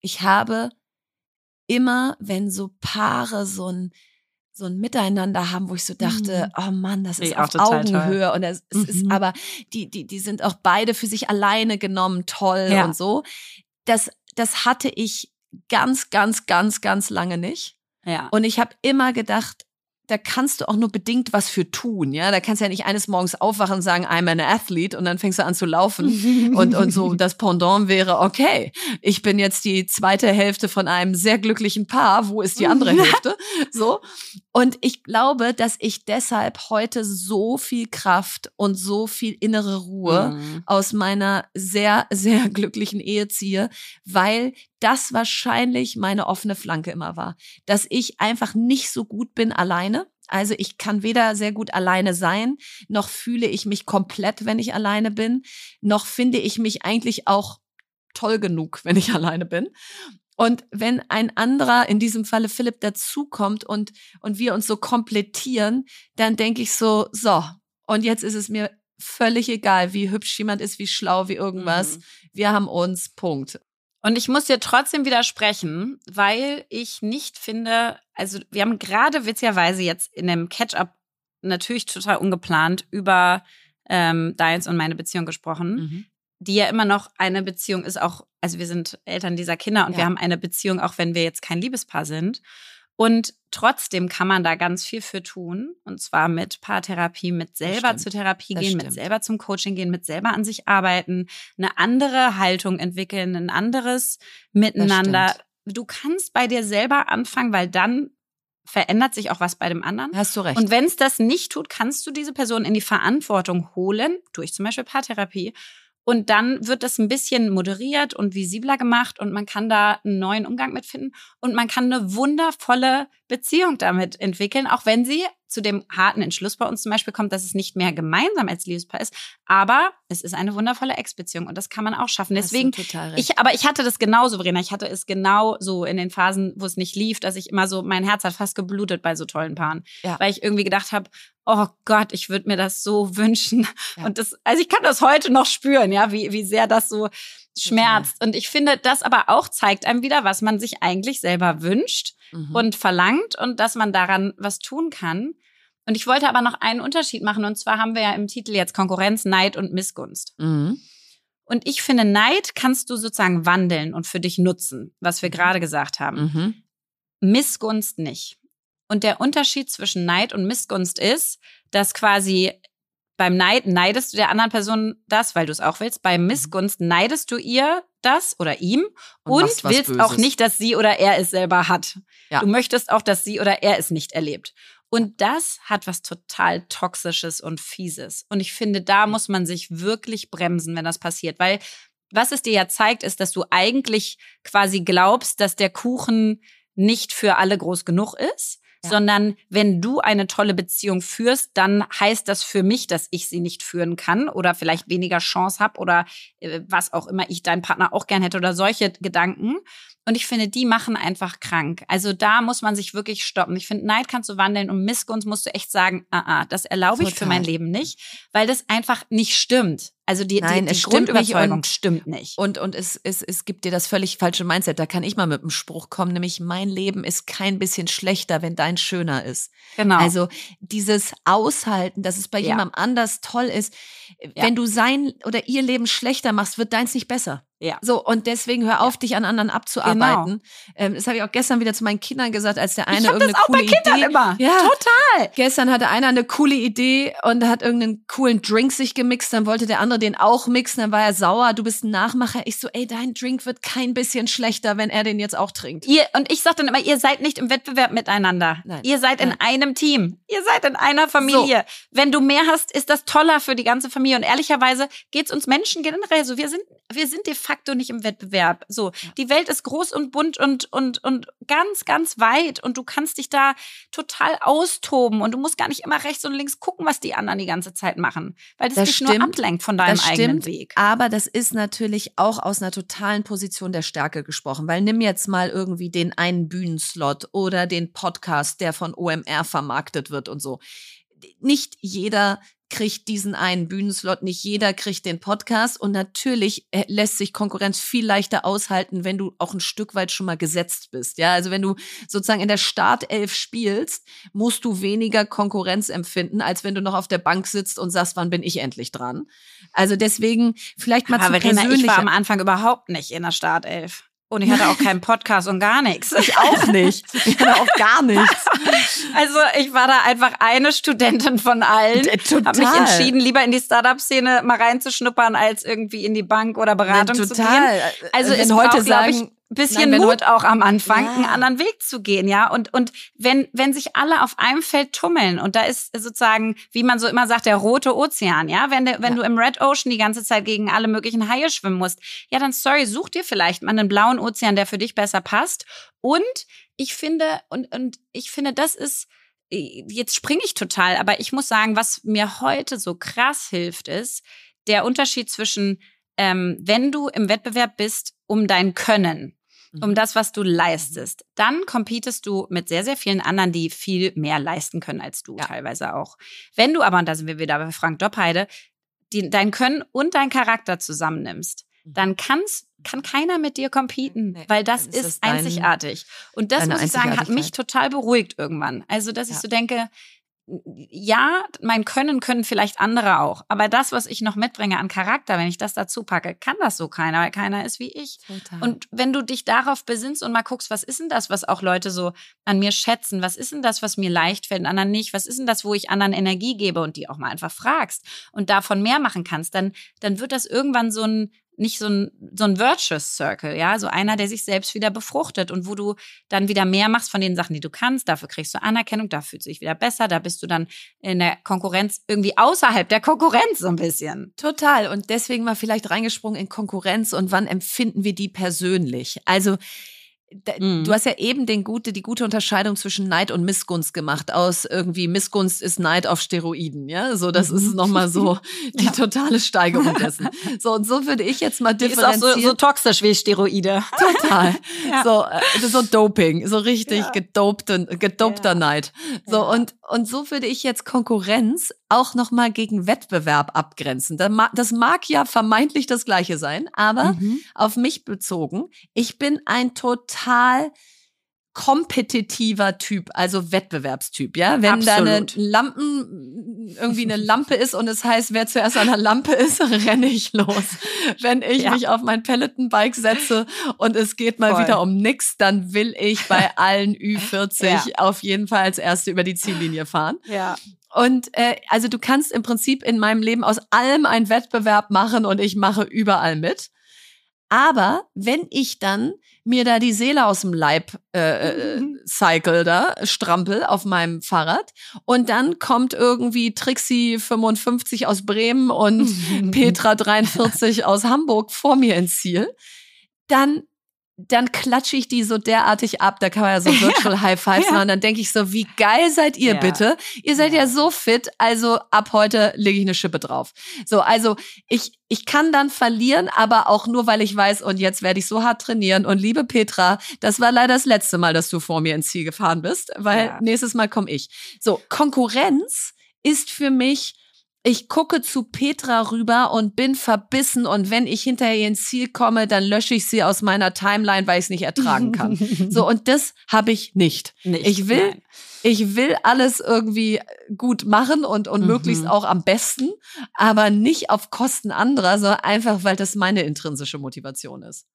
Ich habe immer, wenn so Paare so ein so ein Miteinander haben, wo ich so dachte, mhm. oh Mann, das ist ich auf Augenhöhe toll. und es, mhm. ist aber die die die sind auch beide für sich alleine genommen toll ja. und so. Das das hatte ich ganz ganz ganz ganz lange nicht. Ja. Und ich habe immer gedacht, da kannst du auch nur bedingt was für tun, ja. Da kannst du ja nicht eines Morgens aufwachen und sagen, I'm an athlete und dann fängst du an zu laufen. und, und so das Pendant wäre, okay, ich bin jetzt die zweite Hälfte von einem sehr glücklichen Paar, wo ist die andere Hälfte? So. Und ich glaube, dass ich deshalb heute so viel Kraft und so viel innere Ruhe mhm. aus meiner sehr, sehr glücklichen Ehe ziehe, weil das wahrscheinlich meine offene Flanke immer war. Dass ich einfach nicht so gut bin alleine. Also ich kann weder sehr gut alleine sein, noch fühle ich mich komplett, wenn ich alleine bin, noch finde ich mich eigentlich auch toll genug, wenn ich alleine bin. Und wenn ein anderer, in diesem Falle Philipp, dazukommt und, und wir uns so komplettieren, dann denke ich so, so, und jetzt ist es mir völlig egal, wie hübsch jemand ist, wie schlau, wie irgendwas. Mhm. Wir haben uns, Punkt. Und ich muss dir trotzdem widersprechen, weil ich nicht finde, also wir haben gerade witzigerweise jetzt in dem Catch-up natürlich total ungeplant über ähm, Deins und meine Beziehung gesprochen, mhm. die ja immer noch eine Beziehung ist, auch, also wir sind Eltern dieser Kinder und ja. wir haben eine Beziehung, auch wenn wir jetzt kein Liebespaar sind. Und trotzdem kann man da ganz viel für tun. Und zwar mit Paartherapie, mit selber zur Therapie gehen, mit selber zum Coaching gehen, mit selber an sich arbeiten, eine andere Haltung entwickeln, ein anderes Miteinander. Du kannst bei dir selber anfangen, weil dann verändert sich auch was bei dem anderen. Hast du recht. Und wenn es das nicht tut, kannst du diese Person in die Verantwortung holen, durch zum Beispiel Paartherapie, und dann wird das ein bisschen moderiert und visibler gemacht und man kann da einen neuen Umgang mitfinden und man kann eine wundervolle Beziehung damit entwickeln, auch wenn sie zu dem harten Entschluss bei uns zum Beispiel kommt, dass es nicht mehr gemeinsam als Liebespaar ist. Aber es ist eine wundervolle Ex-Beziehung und das kann man auch schaffen. Deswegen, ich, aber ich hatte das genauso, Verena. Ich hatte es genau so in den Phasen, wo es nicht lief, dass ich immer so, mein Herz hat fast geblutet bei so tollen Paaren. Ja. Weil ich irgendwie gedacht habe, oh Gott, ich würde mir das so wünschen. Ja. Und das, also ich kann das heute noch spüren, ja, wie, wie sehr das so schmerzt. Und ich finde, das aber auch zeigt einem wieder, was man sich eigentlich selber wünscht mhm. und verlangt und dass man daran was tun kann. Und ich wollte aber noch einen Unterschied machen. Und zwar haben wir ja im Titel jetzt Konkurrenz, Neid und Missgunst. Mhm. Und ich finde, Neid kannst du sozusagen wandeln und für dich nutzen, was wir mhm. gerade gesagt haben. Mhm. Missgunst nicht. Und der Unterschied zwischen Neid und Missgunst ist, dass quasi beim Neid neidest du der anderen Person das, weil du es auch willst. Beim mhm. Missgunst neidest du ihr das oder ihm und, und willst Böses. auch nicht, dass sie oder er es selber hat. Ja. Du möchtest auch, dass sie oder er es nicht erlebt. Und das hat was total Toxisches und Fieses. Und ich finde, da muss man sich wirklich bremsen, wenn das passiert. Weil was es dir ja zeigt, ist, dass du eigentlich quasi glaubst, dass der Kuchen nicht für alle groß genug ist ja. sondern wenn du eine tolle Beziehung führst, dann heißt das für mich, dass ich sie nicht führen kann oder vielleicht weniger Chance habe oder äh, was auch immer ich deinen Partner auch gern hätte oder solche Gedanken. Und ich finde, die machen einfach krank. Also da muss man sich wirklich stoppen. Ich finde, Neid kannst du wandeln und Missgunst musst du echt sagen, ah, ah, das erlaube ich für mein Leben nicht, weil das einfach nicht stimmt. Also die, Nein, die, die Grundüberzeugung und, stimmt nicht. Und, und es, es, es gibt dir das völlig falsche Mindset. Da kann ich mal mit einem Spruch kommen, nämlich mein Leben ist kein bisschen schlechter, wenn dein schöner ist. Genau. Also dieses Aushalten, dass es bei ja. jemandem anders toll ist. Ja. Wenn du sein oder ihr Leben schlechter machst, wird deins nicht besser. Ja. So, und deswegen hör auf, ja. dich an anderen abzuarbeiten. Genau. Ähm, das habe ich auch gestern wieder zu meinen Kindern gesagt, als der eine ich irgendeine das auch coole bei Kindern Idee. Immer. Ja. Total. Gestern hatte einer eine coole Idee und hat irgendeinen coolen Drink sich gemixt, dann wollte der andere den auch mixen, dann war er sauer, du bist ein Nachmacher. Ich so, ey, dein Drink wird kein bisschen schlechter, wenn er den jetzt auch trinkt. Ihr, und ich sag dann immer, ihr seid nicht im Wettbewerb miteinander. Nein. Ihr seid Nein. in einem Team. Ihr seid in einer Familie. So. Wenn du mehr hast, ist das toller für die ganze Familie. Und ehrlicherweise geht's uns Menschen generell so. Wir sind, wir sind de facto nicht im Wettbewerb. So, ja. die Welt ist groß und bunt und, und, und ganz, ganz weit und du kannst dich da total austoben und du musst gar nicht immer rechts und links gucken, was die anderen die ganze Zeit machen, weil das, das dich stimmt. nur ablenkt von deinem das eigenen Weg. Aber das ist natürlich auch aus einer totalen Position der Stärke gesprochen, weil nimm jetzt mal irgendwie den einen Bühnenslot oder den Podcast, der von OMR vermarktet wird und so nicht jeder kriegt diesen einen Bühnenslot, nicht jeder kriegt den Podcast und natürlich äh, lässt sich Konkurrenz viel leichter aushalten, wenn du auch ein Stück weit schon mal gesetzt bist. Ja, also wenn du sozusagen in der Startelf spielst, musst du weniger Konkurrenz empfinden, als wenn du noch auf der Bank sitzt und sagst, wann bin ich endlich dran? Also deswegen vielleicht mal Aber zu Verena, ich war am Anfang überhaupt nicht in der Startelf. Und ich hatte auch keinen Podcast und gar nichts. Ich auch nicht. Ich hatte auch gar nichts. Also ich war da einfach eine Studentin von allen. Total. Habe mich entschieden, lieber in die Startup-Szene mal reinzuschnuppern, als irgendwie in die Bank oder Beratung Nein, zu total. gehen. Also Wenn es heute ich, sagen- bisschen Nein, Mut auch am Anfang, Ja. einen anderen Weg zu gehen, ja. Und, und wenn, wenn sich alle auf einem Feld tummeln und da ist sozusagen, wie man so immer sagt, der rote Ozean, ja. Wenn, der, wenn Ja. du im Red Ocean die ganze Zeit gegen alle möglichen Haie schwimmen musst, ja, dann sorry, such dir vielleicht mal einen blauen Ozean, der für dich besser passt. Und ich finde, und, und ich finde, das ist, jetzt springe ich total, aber ich muss sagen, was mir heute so krass hilft, ist der Unterschied zwischen, ähm, wenn du im Wettbewerb bist, um dein Können. Um das, was du leistest, dann competest du mit sehr, sehr vielen anderen, die viel mehr leisten können als du Ja. teilweise auch. Wenn du aber, und da sind wir wieder bei Frank Doppheide, die, dein Können und dein Charakter zusammennimmst, Mhm. dann kann's, kann keiner mit dir competen, Nee, weil das ist ist, dein- einzigartig. Und das muss ich sagen, hat mich total beruhigt irgendwann. Also, dass ich Ja. so denke, ja, mein Können können vielleicht andere auch. Aber das, was ich noch mitbringe an Charakter, wenn ich das dazu packe, kann das so keiner, weil keiner ist wie ich. Total. Und wenn du dich darauf besinnst und mal guckst, was ist denn das, was auch Leute so an mir schätzen? Was ist denn das, was mir leicht fällt und anderen nicht? Was ist denn das, wo ich anderen Energie gebe und die auch mal einfach fragst und davon mehr machen kannst, dann, dann wird das irgendwann so ein, nicht so ein, so ein Virtuous Circle, ja, so einer, der sich selbst wieder befruchtet und wo du dann wieder mehr machst von den Sachen, die du kannst. Dafür kriegst du Anerkennung, da fühlst du dich wieder besser, da bist du dann in der Konkurrenz irgendwie außerhalb der Konkurrenz so ein bisschen. Total. Und deswegen mal vielleicht reingesprungen in Konkurrenz und wann empfinden wir die persönlich? Also, Mhm. du hast ja eben den gute, die gute Unterscheidung zwischen Neid und Missgunst gemacht. Aus irgendwie Missgunst ist Neid auf Steroiden, ja. So, das ist Mhm. nochmal so die Ja. totale Steigerung dessen. So, und so würde ich jetzt mal Die ist auch differenzieren. so, so toxisch wie Steroide. Total. Ja. So, äh, so Doping, so richtig Ja. gedopte, gedopter. Neid. So, und, und so würde ich jetzt Konkurrenz auch nochmal gegen Wettbewerb abgrenzen. Das mag, ja vermeintlich das Gleiche sein, aber Mhm. auf mich bezogen, ich bin ein total kompetitiver Typ, also Wettbewerbstyp, ja. Wenn da eine Absolut. Lampen, irgendwie eine Lampe ist und es heißt, wer zuerst an der Lampe ist, renne ich los. Wenn ich Ja. mich auf mein Peloton-Bike setze und es geht mal Voll. wieder um nix, dann will ich bei allen Ü40 Ja. auf jeden Fall als Erste über die Ziellinie fahren. Ja. Und äh, also du kannst im Prinzip in meinem Leben aus allem einen Wettbewerb machen und ich mache überall mit. Aber wenn ich dann mir da die Seele aus dem Leib äh, äh, cycle da, strampel auf meinem Fahrrad. Und dann kommt irgendwie Trixie 55 aus Bremen und Petra 43 aus Hamburg vor mir ins Ziel, dann dann klatsche ich die so derartig ab, da kann man ja so Virtual High Fives Ja. machen, dann denke ich so, wie geil seid ihr Ja. bitte? Ihr seid ja. Ja. so fit, also ab heute lege ich eine Schippe drauf. So, also ich, ich kann dann verlieren, aber auch nur, weil ich weiß, und jetzt werde ich so hart trainieren. Und liebe Petra, das war leider das letzte Mal, dass du vor mir ins Ziel gefahren bist, weil Ja. nächstes Mal komme ich. So, Konkurrenz ist für mich ich gucke zu Petra rüber und bin verbissen und wenn ich hinterher ins Ziel komme, dann lösche ich sie aus meiner Timeline, weil ich es nicht ertragen kann. So, und das habe ich nicht. Nicht, Ich will, nein. ich will alles irgendwie gut machen und, und Mhm. möglichst auch am besten, aber nicht auf Kosten anderer, sondern einfach, weil das meine intrinsische Motivation ist.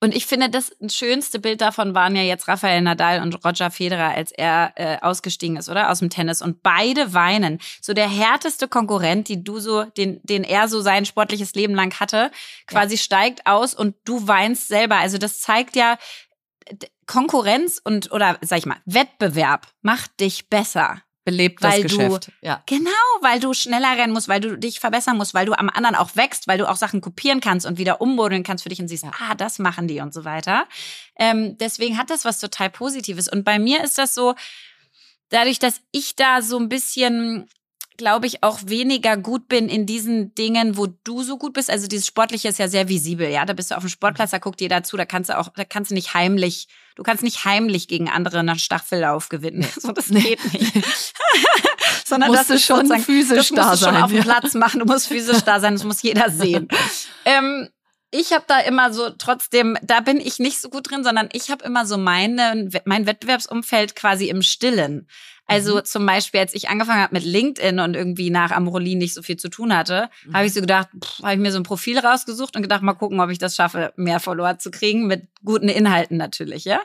Und ich finde, das schönste Bild davon waren ja jetzt Rafael Nadal und Roger Federer, als er äh, ausgestiegen ist, oder? Aus dem Tennis. Und beide weinen. So der härteste Konkurrent, die du so, den, den er so sein sportliches Leben lang hatte, quasi steigt aus und du weinst selber. Also das zeigt ja, Konkurrenz und, oder sag ich mal, Wettbewerb macht dich besser. Belebt Weil das du- Geschäft. ja. Genau, weil du schneller rennen musst, weil du dich verbessern musst, weil du am anderen auch wächst, weil du auch Sachen kopieren kannst und wieder ummodeln kannst für dich und siehst, ah, das machen die und so weiter. Ähm, deswegen hat das was total Positives. Und bei mir ist das so, dadurch, dass ich da so ein bisschen glaube ich, auch weniger gut bin in diesen Dingen, wo du so gut bist. Also dieses Sportliche ist ja sehr visibel, ja. Da bist du auf dem Sportplatz, da guckt jeder zu, da kannst du auch, da kannst du nicht heimlich, du kannst nicht heimlich gegen andere einen Staffellauf gewinnen. So, das geht nicht. Sondern Musst das ist schon physisch das musst da du schon sein, auf dem. Platz machen. Du musst physisch da sein, das muss jeder sehen. ähm, ich habe da immer so trotzdem, da bin ich nicht so gut drin, sondern ich habe immer so meine, mein Wettbewerbsumfeld quasi im Stillen. Also mhm. zum Beispiel, als ich angefangen habe mit LinkedIn und irgendwie nach Amorolin nicht so viel zu tun hatte, mhm. habe ich so gedacht, habe ich mir so ein Profil rausgesucht und gedacht, mal gucken, ob ich das schaffe, mehr Follower zu kriegen mit guten Inhalten natürlich, ja.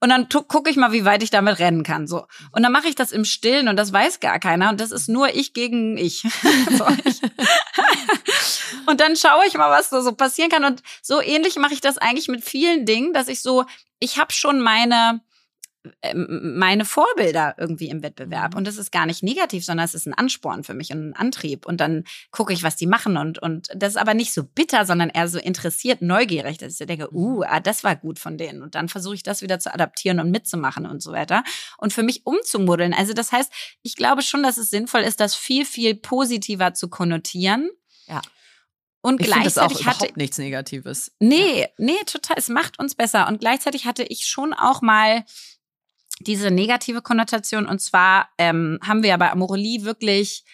Und dann gucke ich mal, wie weit ich damit rennen kann, so. Und dann mache ich das im Stillen und das weiß gar keiner und das ist nur ich gegen ich. und dann schaue ich mal, was so, so passieren kann und so ähnlich mache ich das eigentlich mit vielen Dingen, dass ich so, ich habe schon meine meine Vorbilder irgendwie im Wettbewerb. Mhm. Und das ist gar nicht negativ, sondern es ist ein Ansporn für mich und ein Antrieb. Und dann gucke ich, was die machen. Und, und das ist aber nicht so bitter, sondern eher so interessiert, neugierig, dass ich denke, uh, ah, das war gut von denen. Und dann versuche ich das wieder zu adaptieren und mitzumachen und so weiter. Und für mich umzumuddeln. Also das heißt, ich glaube schon, dass es sinnvoll ist, das viel, viel positiver zu konnotieren. Ja. Und ich gleichzeitig das auch hatte nichts Negatives. Nee, nee, total. Es macht uns besser. Und gleichzeitig hatte ich schon auch mal diese negative Konnotation. Und zwar ähm, haben wir ja bei Amorelie wirklich,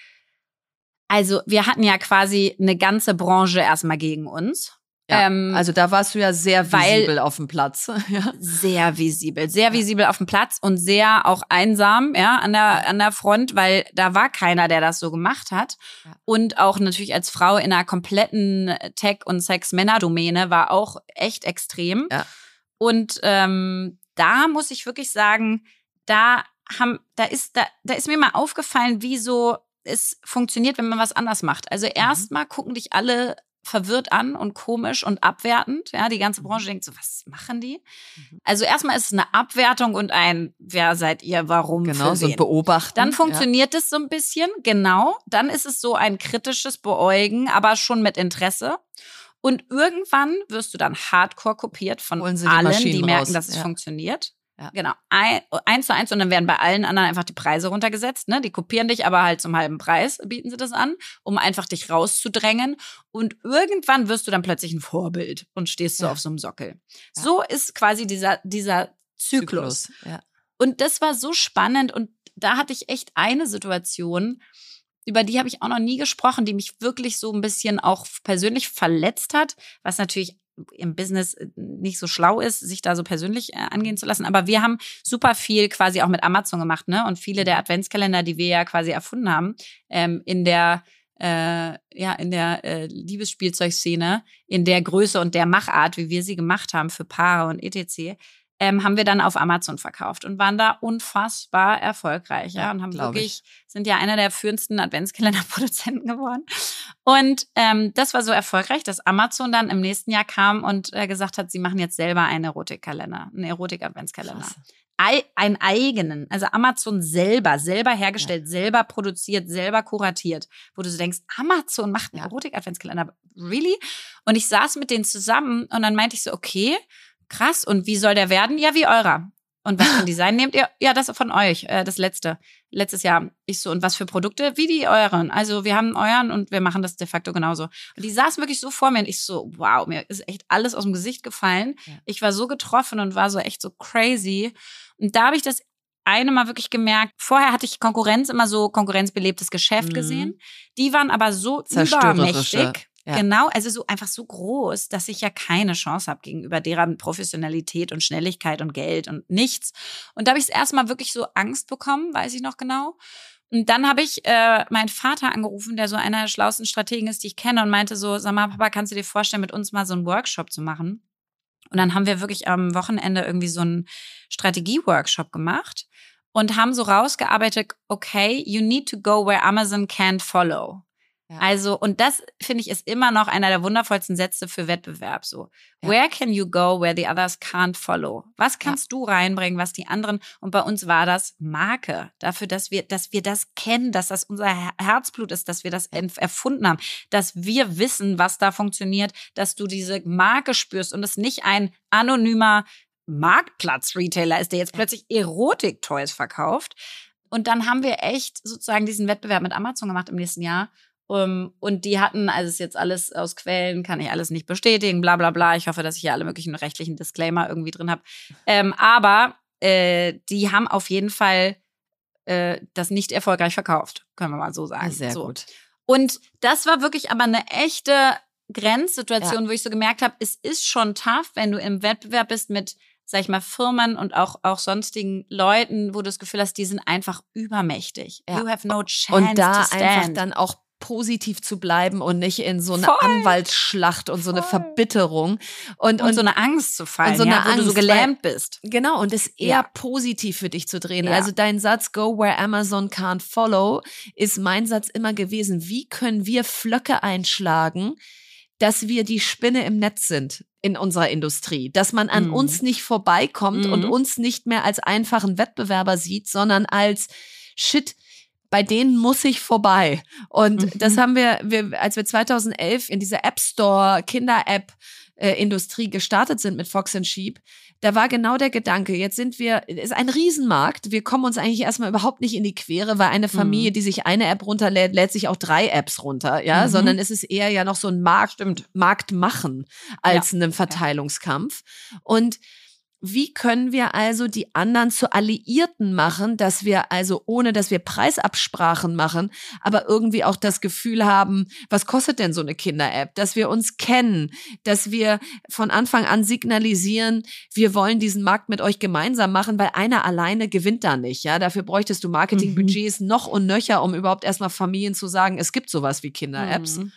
also wir hatten ja quasi eine ganze Branche erstmal gegen uns. Ja, ähm, also da warst du ja sehr visibel auf dem Platz. ja. Sehr visibel, sehr visibel auf dem Platz und sehr auch einsam, ja, an der, an der Front, weil da war keiner, der das so gemacht hat. Ja. Und auch natürlich als Frau in einer kompletten Tech- und Sex-Männer-Domäne war auch echt extrem. Ja. Und ähm, da muss ich wirklich sagen, da haben, da ist, da, da ist mir mal aufgefallen, wie so es funktioniert, wenn man was anders macht. Also mhm. erstmal gucken dich alle verwirrt an und komisch und abwertend. Ja, die ganze mhm. Branche denkt so, was machen die? Mhm. Also erstmal ist es eine Abwertung und ein, wer seid ihr, warum? Genau, so ein Beobachten. Dann funktioniert es ja. so ein bisschen, genau. Dann ist es so ein kritisches Beäugen, aber schon mit Interesse. Und irgendwann wirst du dann hardcore kopiert von allen, die, die merken, raus. dass es ja. funktioniert. Ja. Genau. Ein, eins zu eins und dann werden bei allen anderen einfach die Preise runtergesetzt. Ne? Die kopieren dich aber halt zum halben Preis, bieten sie das an, um einfach dich rauszudrängen. Und irgendwann wirst du dann plötzlich ein Vorbild und stehst so ja. auf so einem Sockel. Ja. So ist quasi dieser, dieser Zyklus. Zyklus. Und das war so spannend und da hatte ich echt eine Situation, über die habe ich auch noch nie gesprochen, die mich wirklich so ein bisschen auch persönlich verletzt hat, was natürlich im Business äh, nicht so schlau ist, sich da so persönlich äh, angehen zu lassen. Aber wir haben super viel quasi auch mit Amazon gemacht, ne? Und viele der Adventskalender, die wir ja quasi erfunden haben, ähm, in der äh, ja in der äh, Liebesspielzeugszene, in der Größe und der Machart, wie wir sie gemacht haben für Paare und etc ähm, haben wir dann auf Amazon verkauft und waren da unfassbar erfolgreich. Ja, und haben wirklich, ich. sind ja einer der führendsten Adventskalenderproduzenten geworden. Und ähm, das war so erfolgreich, dass Amazon dann im nächsten Jahr kam und äh, gesagt hat, sie machen jetzt selber einen Erotikkalender, einen Erotik-Adventskalender einen eigenen, also Amazon selber, selber hergestellt, ja. selber produziert, selber kuratiert, wo du so denkst, Amazon macht einen ja. Erotik-Adventskalender, really? Und ich saß mit denen zusammen und dann meinte ich so, okay, krass, und wie soll der werden? Ja, wie eurer. Und was für ein Design nehmt ihr? Ja, das von euch, äh, das letzte, letztes Jahr. Ich so, und was für Produkte? Wie die euren. Also wir haben euren und wir machen das de facto genauso. Und die saßen wirklich so vor mir und ich so, wow, mir ist echt alles aus dem Gesicht gefallen. Ja. Ich war so getroffen und war so echt so crazy. Und da habe ich das eine Mal wirklich gemerkt, vorher hatte ich Konkurrenz, immer so konkurrenzbelebtes Geschäft mhm. gesehen. Die waren aber so übermächtig. Ja. Genau, also so einfach so groß, dass ich ja keine Chance habe gegenüber deren Professionalität und Schnelligkeit und Geld und nichts. Und da habe ich es erstmal wirklich so Angst bekommen, weiß ich noch genau. Und dann habe ich äh, meinen Vater angerufen, der so einer der schlauesten Strategen ist, die ich kenne, und meinte so, sag mal, Papa, kannst du dir vorstellen, mit uns mal so einen Workshop zu machen? Und dann haben wir wirklich am Wochenende irgendwie so einen Strategie-Workshop gemacht und haben so rausgearbeitet, okay, you need to go where Amazon can't follow. Also, und das finde ich ist immer noch einer der wundervollsten Sätze für Wettbewerb. So, ja. where can you go where the others can't follow? Was kannst ja. du reinbringen, was die anderen? Und bei uns war das Marke dafür, dass wir, dass wir das kennen, dass das unser Herzblut ist, dass wir das erfunden haben, dass wir wissen, was da funktioniert, dass du diese Marke spürst und es nicht ein anonymer Marktplatz-Retailer ist, der jetzt plötzlich Erotik-Toys verkauft. Und dann haben wir echt sozusagen diesen Wettbewerb mit Amazon gemacht im nächsten Jahr. Um, ähm, und die hatten, also ist jetzt alles aus Quellen, kann ich alles nicht bestätigen, bla bla bla. Ich hoffe, dass ich hier alle möglichen rechtlichen Disclaimer irgendwie drin habe. Ähm, aber äh, die haben auf jeden Fall äh, das nicht erfolgreich verkauft, können wir mal so sagen. Sehr so. gut. Und das war wirklich aber eine echte Grenzsituation, ja. wo ich so gemerkt habe, es ist schon tough, wenn du im Wettbewerb bist mit sag ich mal, Firmen und auch, auch sonstigen Leuten, wo du das Gefühl hast, die sind einfach übermächtig. Ja. You have no chance Und da to stand. einfach dann auch positiv zu bleiben und nicht in so eine Voll. Anwaltsschlacht und so eine Voll. Verbitterung und, und, so eine Angst zu fallen, und so eine ja, wo du so gelähmt bist. Genau, und es eher Ja. positiv für dich zu drehen. Ja. Also dein Satz, go where Amazon can't follow, ist mein Satz immer gewesen. Wie können wir Flöcke einschlagen, dass wir die Spinne im Netz sind in unserer Industrie, dass man an Mhm. uns nicht vorbeikommt und Mhm. uns nicht mehr als einfachen Wettbewerber sieht, sondern als Shit, bei denen muss ich vorbei. Und Mhm. das haben wir, wir, als wir 2011 in dieser App Store, Kinder-App, äh, Industrie gestartet sind mit Fox and Sheep, da war genau der Gedanke, jetzt sind wir, es ist ein Riesenmarkt, wir kommen uns eigentlich erstmal überhaupt nicht in die Quere, weil eine Familie, Mhm. die sich eine App runterlädt, lädt sich auch drei Apps runter, ja, Mhm. sondern es ist eher ja noch so ein Markt, Markt machen als ein Verteilungskampf. Und wie können wir also die anderen zu Alliierten machen, dass wir also ohne, dass wir Preisabsprachen machen, aber irgendwie auch das Gefühl haben, was kostet denn so eine Kinder-App, dass wir uns kennen, dass wir von Anfang an signalisieren, wir wollen diesen Markt mit euch gemeinsam machen, weil einer alleine gewinnt da nicht, ja, dafür bräuchtest du Marketingbudgets noch und nöcher, um überhaupt erstmal Familien zu sagen, es gibt sowas wie Kinder-Apps. Mhm.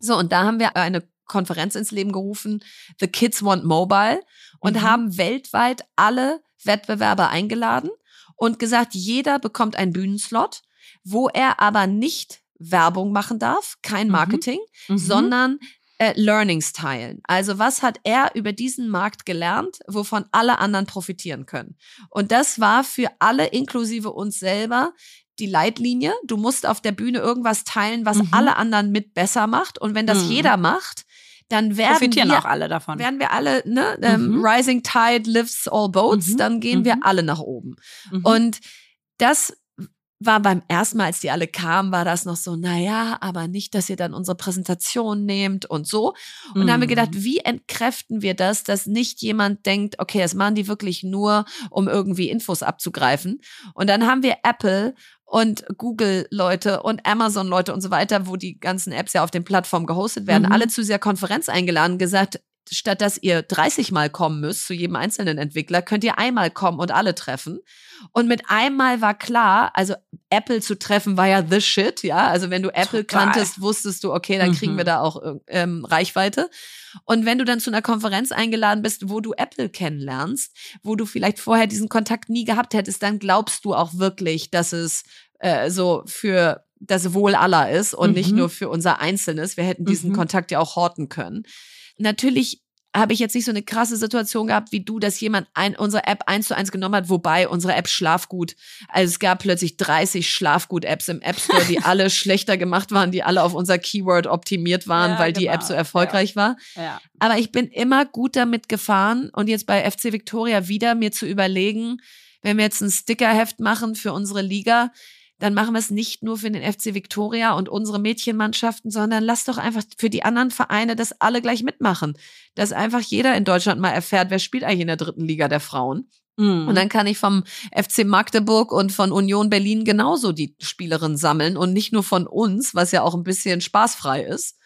So, und da haben wir eine Konferenz ins Leben gerufen, The Kids Want Mobile, und Mhm. haben weltweit alle Wettbewerber eingeladen und gesagt, jeder bekommt einen Bühnenslot, wo er aber nicht Werbung machen darf, kein Mhm. Marketing, Mhm. sondern äh, Learnings teilen. Also was hat er über diesen Markt gelernt, wovon alle anderen profitieren können? Und das war für alle, inklusive uns selber, die Leitlinie. Du musst auf der Bühne irgendwas teilen, was Mhm. alle anderen mit besser macht. Und wenn das Mhm. jeder macht, dann werden Profitieren wir auch alle davon. werden wir alle, ne, ähm, Mhm. Rising Tide lifts all boats, Mhm. dann gehen wir Mhm. alle nach oben. Mhm. Und das war beim ersten Mal, als die alle kamen, war das noch so, naja, aber nicht, dass ihr dann unsere Präsentation nehmt und so. Und da haben wir Mhm. gedacht, wie entkräften wir das, dass nicht jemand denkt, okay, das machen die wirklich nur, um irgendwie Infos abzugreifen. Und dann haben wir Apple und Google-Leute und Amazon-Leute und so weiter, wo die ganzen Apps ja auf den Plattformen gehostet werden, Mhm. alle zu dieser Konferenz eingeladen, gesagt, statt dass ihr 30 Mal kommen müsst zu jedem einzelnen Entwickler, könnt ihr einmal kommen und alle treffen. Und mit einmal war klar, also Apple zu treffen war ja the shit, ja. Also wenn du Apple Total. kanntest, wusstest du, okay, dann kriegen Mhm. wir da auch ähm, Reichweite. Und wenn du dann zu einer Konferenz eingeladen bist, wo du Apple kennenlernst, wo du vielleicht vorher diesen Kontakt nie gehabt hättest, dann glaubst du auch wirklich, dass es äh, so für das Wohl aller ist und nicht Mhm. nur für unser Einzelnes. Wir hätten diesen Mhm. Kontakt ja auch horten können. Natürlich habe ich jetzt nicht so eine krasse Situation gehabt wie du, dass jemand ein, unsere App eins zu eins genommen hat, wobei unsere App Schlafgut, also es gab plötzlich 30 Schlafgut-Apps im App Store, die alle schlechter gemacht waren, die alle auf unser Keyword optimiert waren, Ja, weil die genau. App so erfolgreich war. ja. Aber ich bin immer gut damit gefahren und jetzt bei FC Victoria wieder mir zu überlegen, wenn wir jetzt ein Stickerheft machen für unsere Liga, dann machen wir es nicht nur für den FC Victoria und unsere Mädchenmannschaften, sondern lass doch einfach für die anderen Vereine das alle gleich mitmachen. Dass einfach jeder in Deutschland mal erfährt, wer spielt eigentlich in der dritten Liga der Frauen. Mhm. Und dann kann ich vom FC Magdeburg und von Union Berlin genauso die Spielerinnen sammeln und nicht nur von uns, was ja auch ein bisschen spaßfrei ist.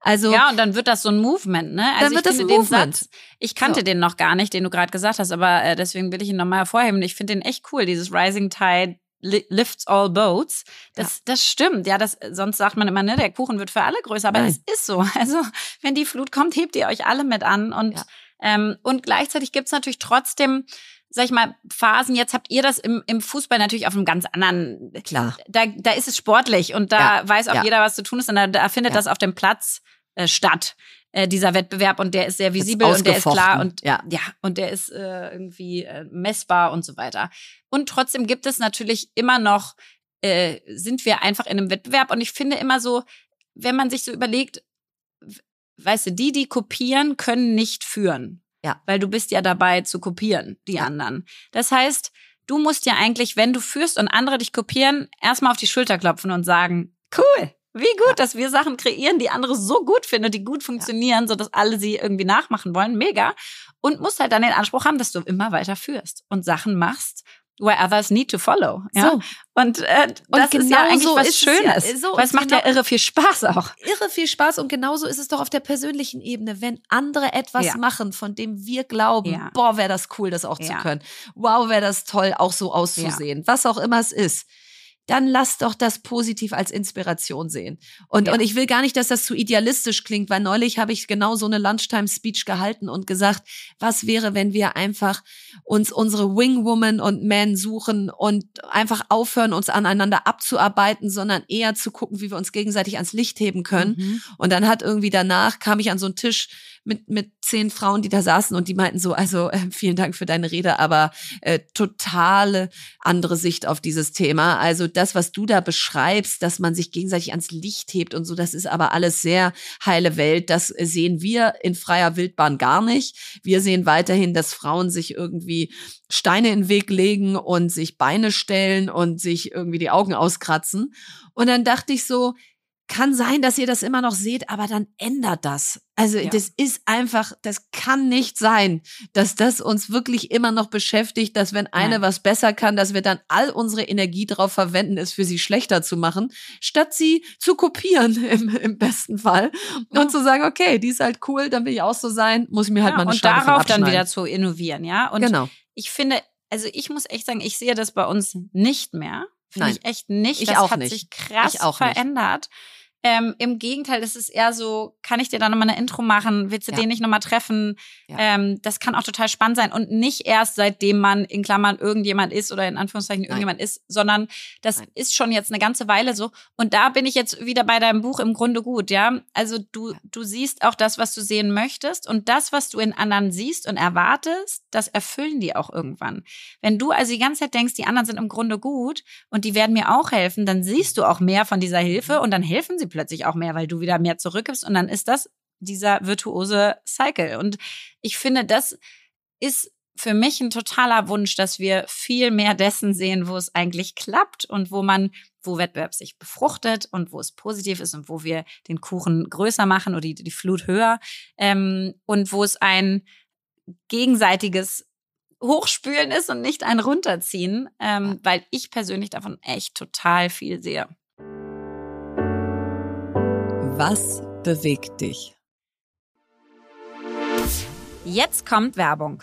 Also ja, und dann wird das so ein Movement, ne? Also Dann wird das ein den Movement. Satz, ich kannte So. den noch gar nicht, den du gerade gesagt hast, aber äh, deswegen will ich ihn nochmal hervorheben. Ich finde den echt cool, dieses Rising Tide lifts all boats. Das, das stimmt. Ja, das, sonst sagt man immer, ne, der Kuchen wird für alle größer, aber es ist so. Also, wenn die Flut kommt, hebt ihr euch alle mit an und, Ja. ähm, und gleichzeitig gibt's natürlich trotzdem, sag ich mal, Phasen. Jetzt habt ihr das im, im Fußball natürlich auf einem ganz anderen klar. da, da ist es sportlich und da Ja, weiß auch ja. jeder, was zu tun ist und da, da findet Ja. das auf dem Platz äh, statt, äh, dieser Wettbewerb und der ist sehr visibel und der ist klar und ja. ja und der ist äh, irgendwie äh, messbar und so weiter. Und trotzdem gibt es natürlich immer noch, äh, sind wir einfach in einem Wettbewerb und ich finde immer so, wenn man sich so überlegt, weißt du, die, die kopieren, können nicht führen. Ja. Weil du bist ja dabei zu kopieren, die Ja. anderen. Das heißt, du musst ja eigentlich, wenn du führst und andere dich kopieren, erstmal auf die Schulter klopfen und sagen, cool, wie gut, dass wir Sachen kreieren, die andere so gut finden, die gut funktionieren, sodass alle sie irgendwie nachmachen wollen. Mega. Und musst halt dann den Anspruch haben, dass du immer weiter führst und Sachen machst, where others need to follow. Ja? So. Und äh, das und ist ja genau eigentlich so was Schönes. Ja, so, weil es macht genau, ja irre viel Spaß auch. Irre viel Spaß und genauso ist es doch auf der persönlichen Ebene, wenn andere etwas ja. machen, von dem wir glauben, ja. boah, wäre das cool, das auch zu können. Wow, wäre das toll, auch so auszusehen. Was auch immer es ist dann lass doch das positiv als Inspiration sehen. Und, ja. und ich will gar nicht, dass das zu idealistisch klingt, weil neulich habe ich genau so eine Lunchtime-Speech gehalten und gesagt, was wäre, wenn wir einfach uns unsere Wingwoman und Men suchen und einfach aufhören, uns aneinander abzuarbeiten, sondern eher zu gucken, wie wir uns gegenseitig ans Licht heben können. Mhm. Und dann hat irgendwie danach, kam ich an so einen Tisch mit, mit zehn Frauen, die da saßen und die meinten so, also äh, vielen Dank für deine Rede, aber äh, totale andere Sicht auf dieses Thema. Also das, was du da beschreibst, dass man sich gegenseitig ans Licht hebt und so, das ist aber alles sehr heile Welt. Das sehen wir in freier Wildbahn gar nicht. Wir sehen weiterhin, dass Frauen sich irgendwie Steine in den Weg legen und sich Beine stellen und sich irgendwie die Augen auskratzen. Und dann dachte ich so, kann sein, dass ihr das immer noch seht, aber dann ändert das. Also ja. das ist einfach, das kann nicht sein, dass das uns wirklich immer noch beschäftigt, dass wenn eine Nein. was besser kann, dass wir dann all unsere Energie darauf verwenden, es für sie schlechter zu machen, statt sie zu kopieren im, im besten Fall ja. und zu sagen, okay, die ist halt cool, dann will ich auch so sein, muss ich mir halt ja, mal eine Und darauf dann wieder zu innovieren, ja. Und genau. ich finde, also ich muss echt sagen, ich sehe das bei uns nicht mehr. Finde ich echt nicht. Ich das auch hat nicht. sich krass verändert. Nicht. Ähm, Im Gegenteil, es ist eher so, kann ich dir da nochmal eine Intro machen? Willst du ja. den nicht nochmal treffen? Ja. Ähm, das kann auch total spannend sein. Und nicht erst seitdem man in Klammern irgendjemand ist oder in Anführungszeichen Nein. irgendjemand ist, sondern das Nein. ist schon jetzt eine ganze Weile so. Und da bin ich jetzt wieder bei deinem Buch im Grunde gut, ja. Also du, du siehst auch das, was du sehen möchtest. Und das, was du in anderen siehst und erwartest, das erfüllen die auch irgendwann. Wenn du also die ganze Zeit denkst, die anderen sind im Grunde gut und die werden mir auch helfen, dann siehst du auch mehr von dieser Hilfe und dann helfen sie plötzlich auch mehr, weil du wieder mehr zurückgibst und dann ist das dieser virtuose Cycle. Und ich finde, das ist für mich ein totaler Wunsch, dass wir viel mehr dessen sehen, wo es eigentlich klappt und wo man, wo Wettbewerb sich befruchtet und wo es positiv ist und wo wir den Kuchen größer machen oder die, die Flut höher ähm, und wo es ein gegenseitiges Hochspülen ist und nicht ein Runterziehen, ähm, weil ich persönlich davon echt total viel sehe. Was bewegt dich? Jetzt kommt Werbung.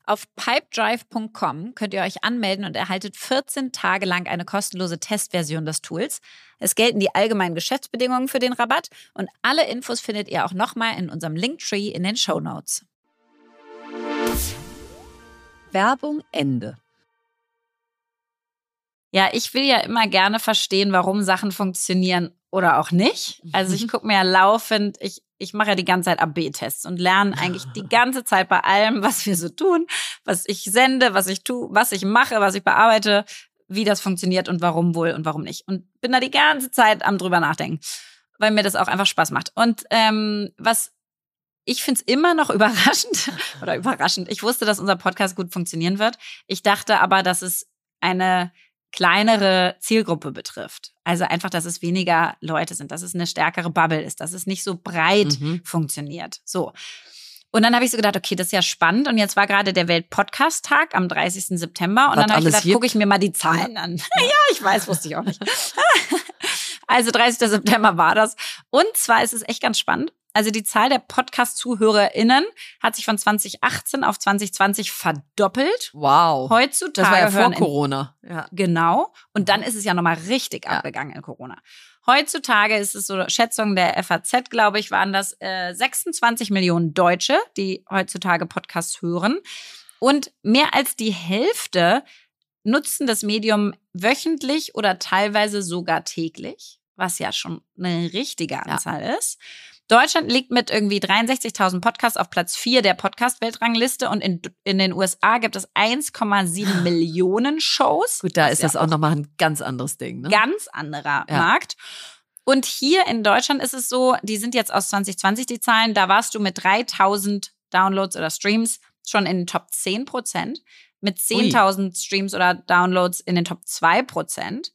Auf pipedrive.com könnt ihr euch anmelden und erhaltet 14 Tage lang eine kostenlose Testversion des Tools. Es gelten die allgemeinen Geschäftsbedingungen für den Rabatt und alle Infos findet ihr auch nochmal in unserem Linktree in den Show Notes. Werbung Ende. Ja, ich will ja immer gerne verstehen, warum Sachen funktionieren oder auch nicht. Also ich gucke mir ja laufend, ich ich mache ja die ganze Zeit AB-Tests und lerne eigentlich die ganze Zeit bei allem, was wir so tun, was ich sende, was ich tue, was ich mache, was ich bearbeite, wie das funktioniert und warum wohl und warum nicht. Und bin da die ganze Zeit am drüber nachdenken, weil mir das auch einfach Spaß macht. Und ähm, was ich finde es immer noch überraschend oder überraschend. Ich wusste, dass unser Podcast gut funktionieren wird. Ich dachte aber, dass es eine kleinere Zielgruppe betrifft. Also einfach, dass es weniger Leute sind, dass es eine stärkere Bubble ist, dass es nicht so breit mhm. funktioniert. So. Und dann habe ich so gedacht, okay, das ist ja spannend. Und jetzt war gerade der Welt-Podcast-Tag am 30. September. Und Was dann habe ich gedacht, gucke ich mir mal die Zahlen an. ja, ich weiß, wusste ich auch nicht. also 30. September war das. Und zwar ist es echt ganz spannend. Also die Zahl der Podcast-ZuhörerInnen hat sich von 2018 auf 2020 verdoppelt. Wow. Heutzutage Das war ja vor in- Corona. Ja. Genau. Und dann ist es ja nochmal richtig Ja. abgegangen in Corona. Heutzutage ist es so, Schätzungen der FAZ, glaube ich, waren das äh, 26 Millionen Deutsche, die heutzutage Podcasts hören. Und mehr als die Hälfte nutzen das Medium wöchentlich oder teilweise sogar täglich, was ja schon eine richtige Anzahl ist. Deutschland liegt mit irgendwie 63.000 Podcasts auf Platz 4 der Podcast-Weltrangliste und in, in den USA gibt es 1,7 Millionen Shows. Gut, da Was ist ja das auch nochmal ein ganz anderes Ding. Ne? ganz anderer Ja. Markt. Und hier in Deutschland ist es so, die sind jetzt aus 2020 die Zahlen, da warst du mit 3000 Downloads oder Streams schon in den Top 10 Prozent, mit 10.000 Streams oder Downloads in den Top 2 Prozent.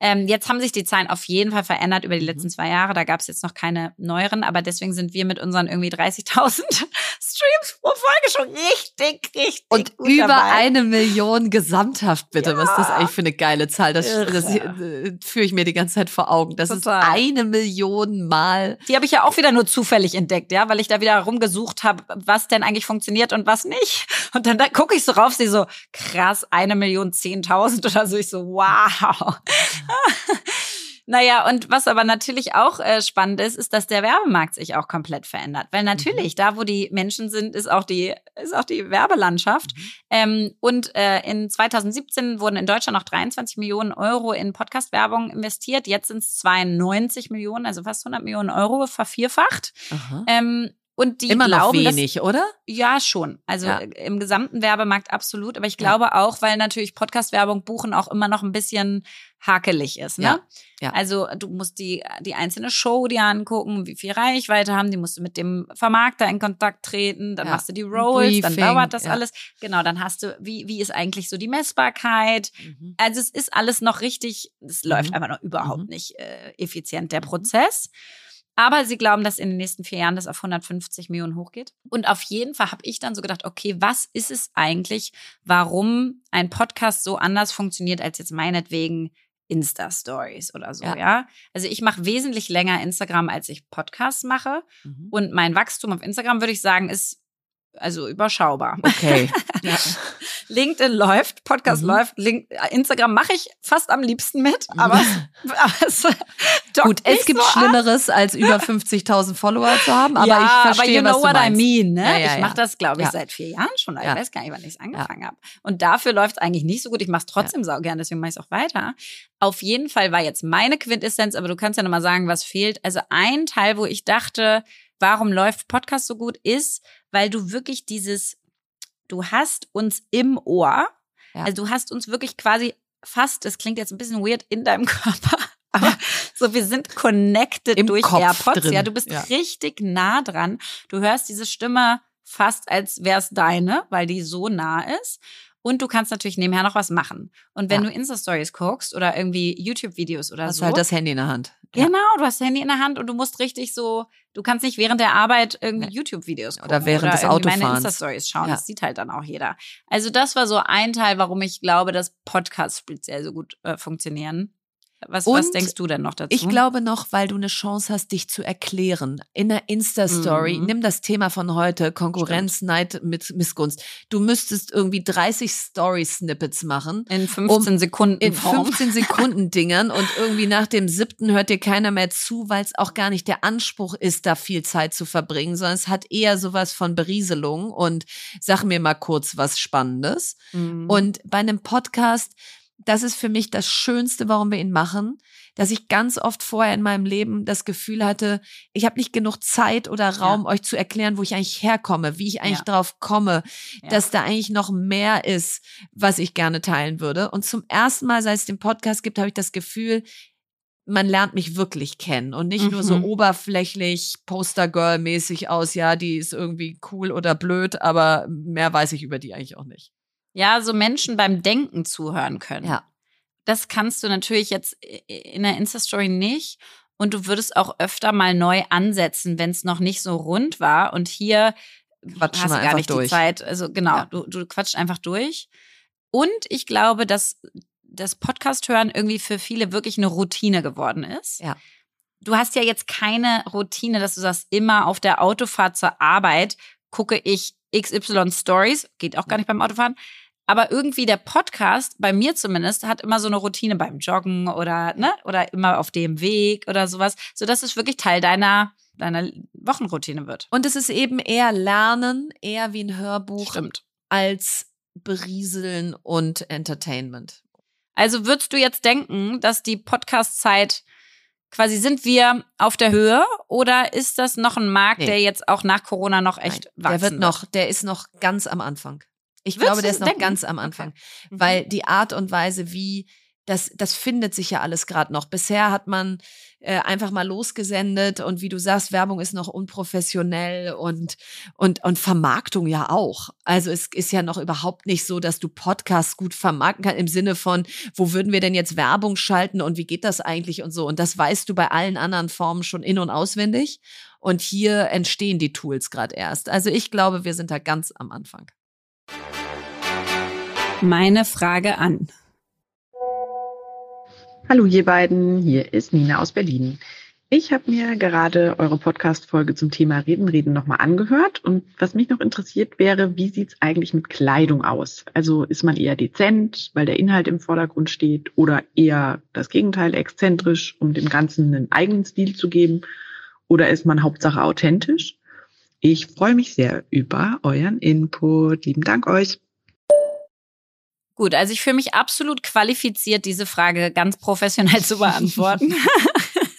Ähm, jetzt haben sich die Zahlen auf jeden Fall verändert über die letzten Mhm. zwei Jahre. Da gab es jetzt noch keine neueren, aber deswegen sind wir mit unseren irgendwie 30.000 Streams pro Folge schon richtig, richtig Und gut über dabei. eine Million gesamthaft, bitte. Was ist das eigentlich für eine geile Zahl? Das, das äh, führe ich mir die ganze Zeit vor Augen. Das Total. ist eine Million Mal. Die habe ich ja auch wieder nur zufällig entdeckt, ja, weil ich da wieder rumgesucht habe, was denn eigentlich funktioniert und was nicht. Und dann da gucke ich so rauf, sehe so, krass, eine Million zehntausend oder so. Ich so, wow. Naja, und was aber natürlich auch äh, spannend ist, ist, dass der Werbemarkt sich auch komplett verändert. Weil natürlich, da wo die Menschen sind, ist auch die, ist auch die Werbelandschaft. Ähm, und äh, in 2017 wurden in Deutschland noch 23 Millionen Euro in Podcast-Werbung investiert. Jetzt sind es 92 Millionen, also fast 100 Millionen Euro vervierfacht. Ähm, und die Immer noch glauben, dass- wenig, oder? ja, schon. Also Ja. äh, im gesamten Werbemarkt absolut. Aber ich Ja. glaube auch, weil natürlich Podcast-Werbung buchen auch immer noch ein bisschen hakelig ist. Ne? Ja. Ja. Also du musst die, die einzelne Show dir angucken, wie viel Reichweite haben, die musst du mit dem Vermarkter in Kontakt treten, dann Ja. machst du die Rolls, dann dauert das ja. alles. Genau, dann hast du, wie, wie ist eigentlich so die Messbarkeit? Mhm. Also es ist alles noch richtig, es läuft Mhm. einfach noch überhaupt Mhm. nicht äh, effizient, der Prozess. Aber sie glauben, dass in den nächsten vier Jahren das auf 150 Millionen hochgeht. Und auf jeden Fall habe ich dann so gedacht, okay, was ist es eigentlich, warum ein Podcast so anders funktioniert als jetzt meinetwegen Insta-Stories oder so, ja. Ja. Also ich mache wesentlich länger Instagram, als ich Podcasts mache. Mhm. Und mein Wachstum auf Instagram, würde ich sagen, ist also überschaubar. Okay. ja. LinkedIn läuft, Podcast Mhm. läuft, Link, Instagram mache ich fast am liebsten mit, aber, es- aber es Gut, es gibt so. Schlimmeres, als über 50.000 Follower zu haben, aber ja, ich verstehe, aber you know was du what I mean, ne? Ja, ja, ich mache ja. das, glaube ich, Ja. seit vier Jahren schon. Ich Ja. weiß gar nicht, wann ich es angefangen habe. Und dafür läuft es eigentlich nicht so gut. Ich mache es trotzdem saugern, deswegen mache ich es auch weiter. Auf jeden Fall war jetzt meine Quintessenz, aber du kannst ja nochmal sagen, was fehlt. Also ein Teil, wo ich dachte, warum läuft Podcast so gut, ist, weil du wirklich dieses, du hast uns im Ohr, Ja. also du hast uns wirklich quasi fast, das klingt jetzt ein bisschen weird, in deinem Körper, aber so, wir sind connected Im durch Kopf AirPods. drin. Ja, du bist Ja. richtig nah dran. Du hörst diese Stimme fast, als wäre es deine, weil die so nah ist. Und du kannst natürlich nebenher noch was machen. Und wenn Ja. du Insta-Stories guckst oder irgendwie YouTube-Videos oder Hast so. halt das Handy in der Hand. Ja. Genau, du hast das Handy in der Hand und du musst richtig so, du kannst nicht während der Arbeit irgendwie Nee. YouTube-Videos gucken. Oder während des irgendwie meine Autofahrens. Insta-Stories schauen. Ja. Das sieht halt dann auch jeder. Also das war so ein Teil, warum ich glaube, dass Podcasts speziell so gut äh, funktionieren. Was, was denkst du denn noch dazu? Ich glaube noch, weil du eine Chance hast, dich zu erklären. In der Insta-Story, Mhm. nimm das Thema von heute, Konkurrenz, Neid mit Missgunst. Du müsstest irgendwie 30 Story-Snippets machen. in 15 Sekunden In Form. 15 Sekunden Dingern und irgendwie nach dem siebten hört dir keiner mehr zu, weil es auch gar nicht der Anspruch ist, da viel Zeit zu verbringen, sondern es hat eher sowas von Berieselung und sag mir mal kurz was Spannendes. Mhm. Und bei einem Podcast, das ist für mich das Schönste, warum wir ihn machen, dass ich ganz oft vorher in meinem Leben das Gefühl hatte, ich habe nicht genug Zeit oder Raum, euch zu erklären, wo ich eigentlich herkomme, wie ich eigentlich Ja. drauf komme, Ja. dass da eigentlich noch mehr ist, was ich gerne teilen würde. Und zum ersten Mal, seit es den Podcast gibt, habe ich das Gefühl, man lernt mich wirklich kennen und nicht nur so Mhm. oberflächlich Poster-Girl-mäßig aus, ja, die ist irgendwie cool oder blöd, aber mehr weiß ich über die eigentlich auch nicht. Ja, so Menschen beim Denken zuhören können. Ja. Das kannst du natürlich jetzt in der Insta-Story nicht. Und du würdest auch öfter mal neu ansetzen, wenn es noch nicht so rund war. Und hier Quatschen hast du gar nicht durch. die Zeit. Also genau, Ja. du, du quatscht einfach durch. Und ich glaube, dass das Podcast hören irgendwie für viele wirklich eine Routine geworden ist. Ja. du hast ja jetzt keine Routine, dass du sagst, immer auf der Autofahrt zur Arbeit gucke ich XY Stories, geht auch gar nicht beim Autofahren. Aber irgendwie der Podcast, bei mir zumindest, hat immer so eine Routine beim Joggen oder, ne, oder immer auf dem Weg oder sowas, sodass es wirklich Teil deiner, deiner Wochenroutine wird. Und es ist eben eher Lernen, eher wie ein Hörbuch, Stimmt. als Berieseln und Entertainment. Also würdest du jetzt denken, dass die Podcast-Zeit quasi sind wir auf der Höhe oder ist das noch ein Markt, Nee. der jetzt auch nach Corona noch echt Nein, wachsen der wird noch, der ist noch ganz am Anfang. Ich Würdest glaube, der ist noch denken? ganz am Anfang, Mhm. weil die Art und Weise, wie das, das findet sich ja alles gerade noch. Bisher hat man äh, einfach mal losgesendet und wie du sagst, Werbung ist noch unprofessionell und, und, und Vermarktung ja auch. Also es ist ja noch überhaupt nicht so, dass du Podcasts gut vermarkten kannst im Sinne von, wo würden wir denn jetzt Werbung schalten und wie geht das eigentlich und so. Und das weißt du bei allen anderen Formen schon in- und auswendig. Und hier entstehen die Tools gerade erst. Also ich glaube, wir sind da ganz am Anfang. Meine Frage an. Hallo ihr beiden, hier ist Nina aus Berlin. Ich habe mir gerade eure Podcast-Folge zum Thema Reden, Reden nochmal angehört und was mich noch interessiert wäre, wie sieht's eigentlich mit Kleidung aus? Also ist man eher dezent, weil der Inhalt im Vordergrund steht oder eher das Gegenteil, exzentrisch, um dem Ganzen einen eigenen Stil zu geben? Oder ist man Hauptsache authentisch? Ich freue mich sehr über euren Input. Lieben Dank euch. Gut, also ich fühle mich absolut qualifiziert, diese Frage ganz professionell zu beantworten.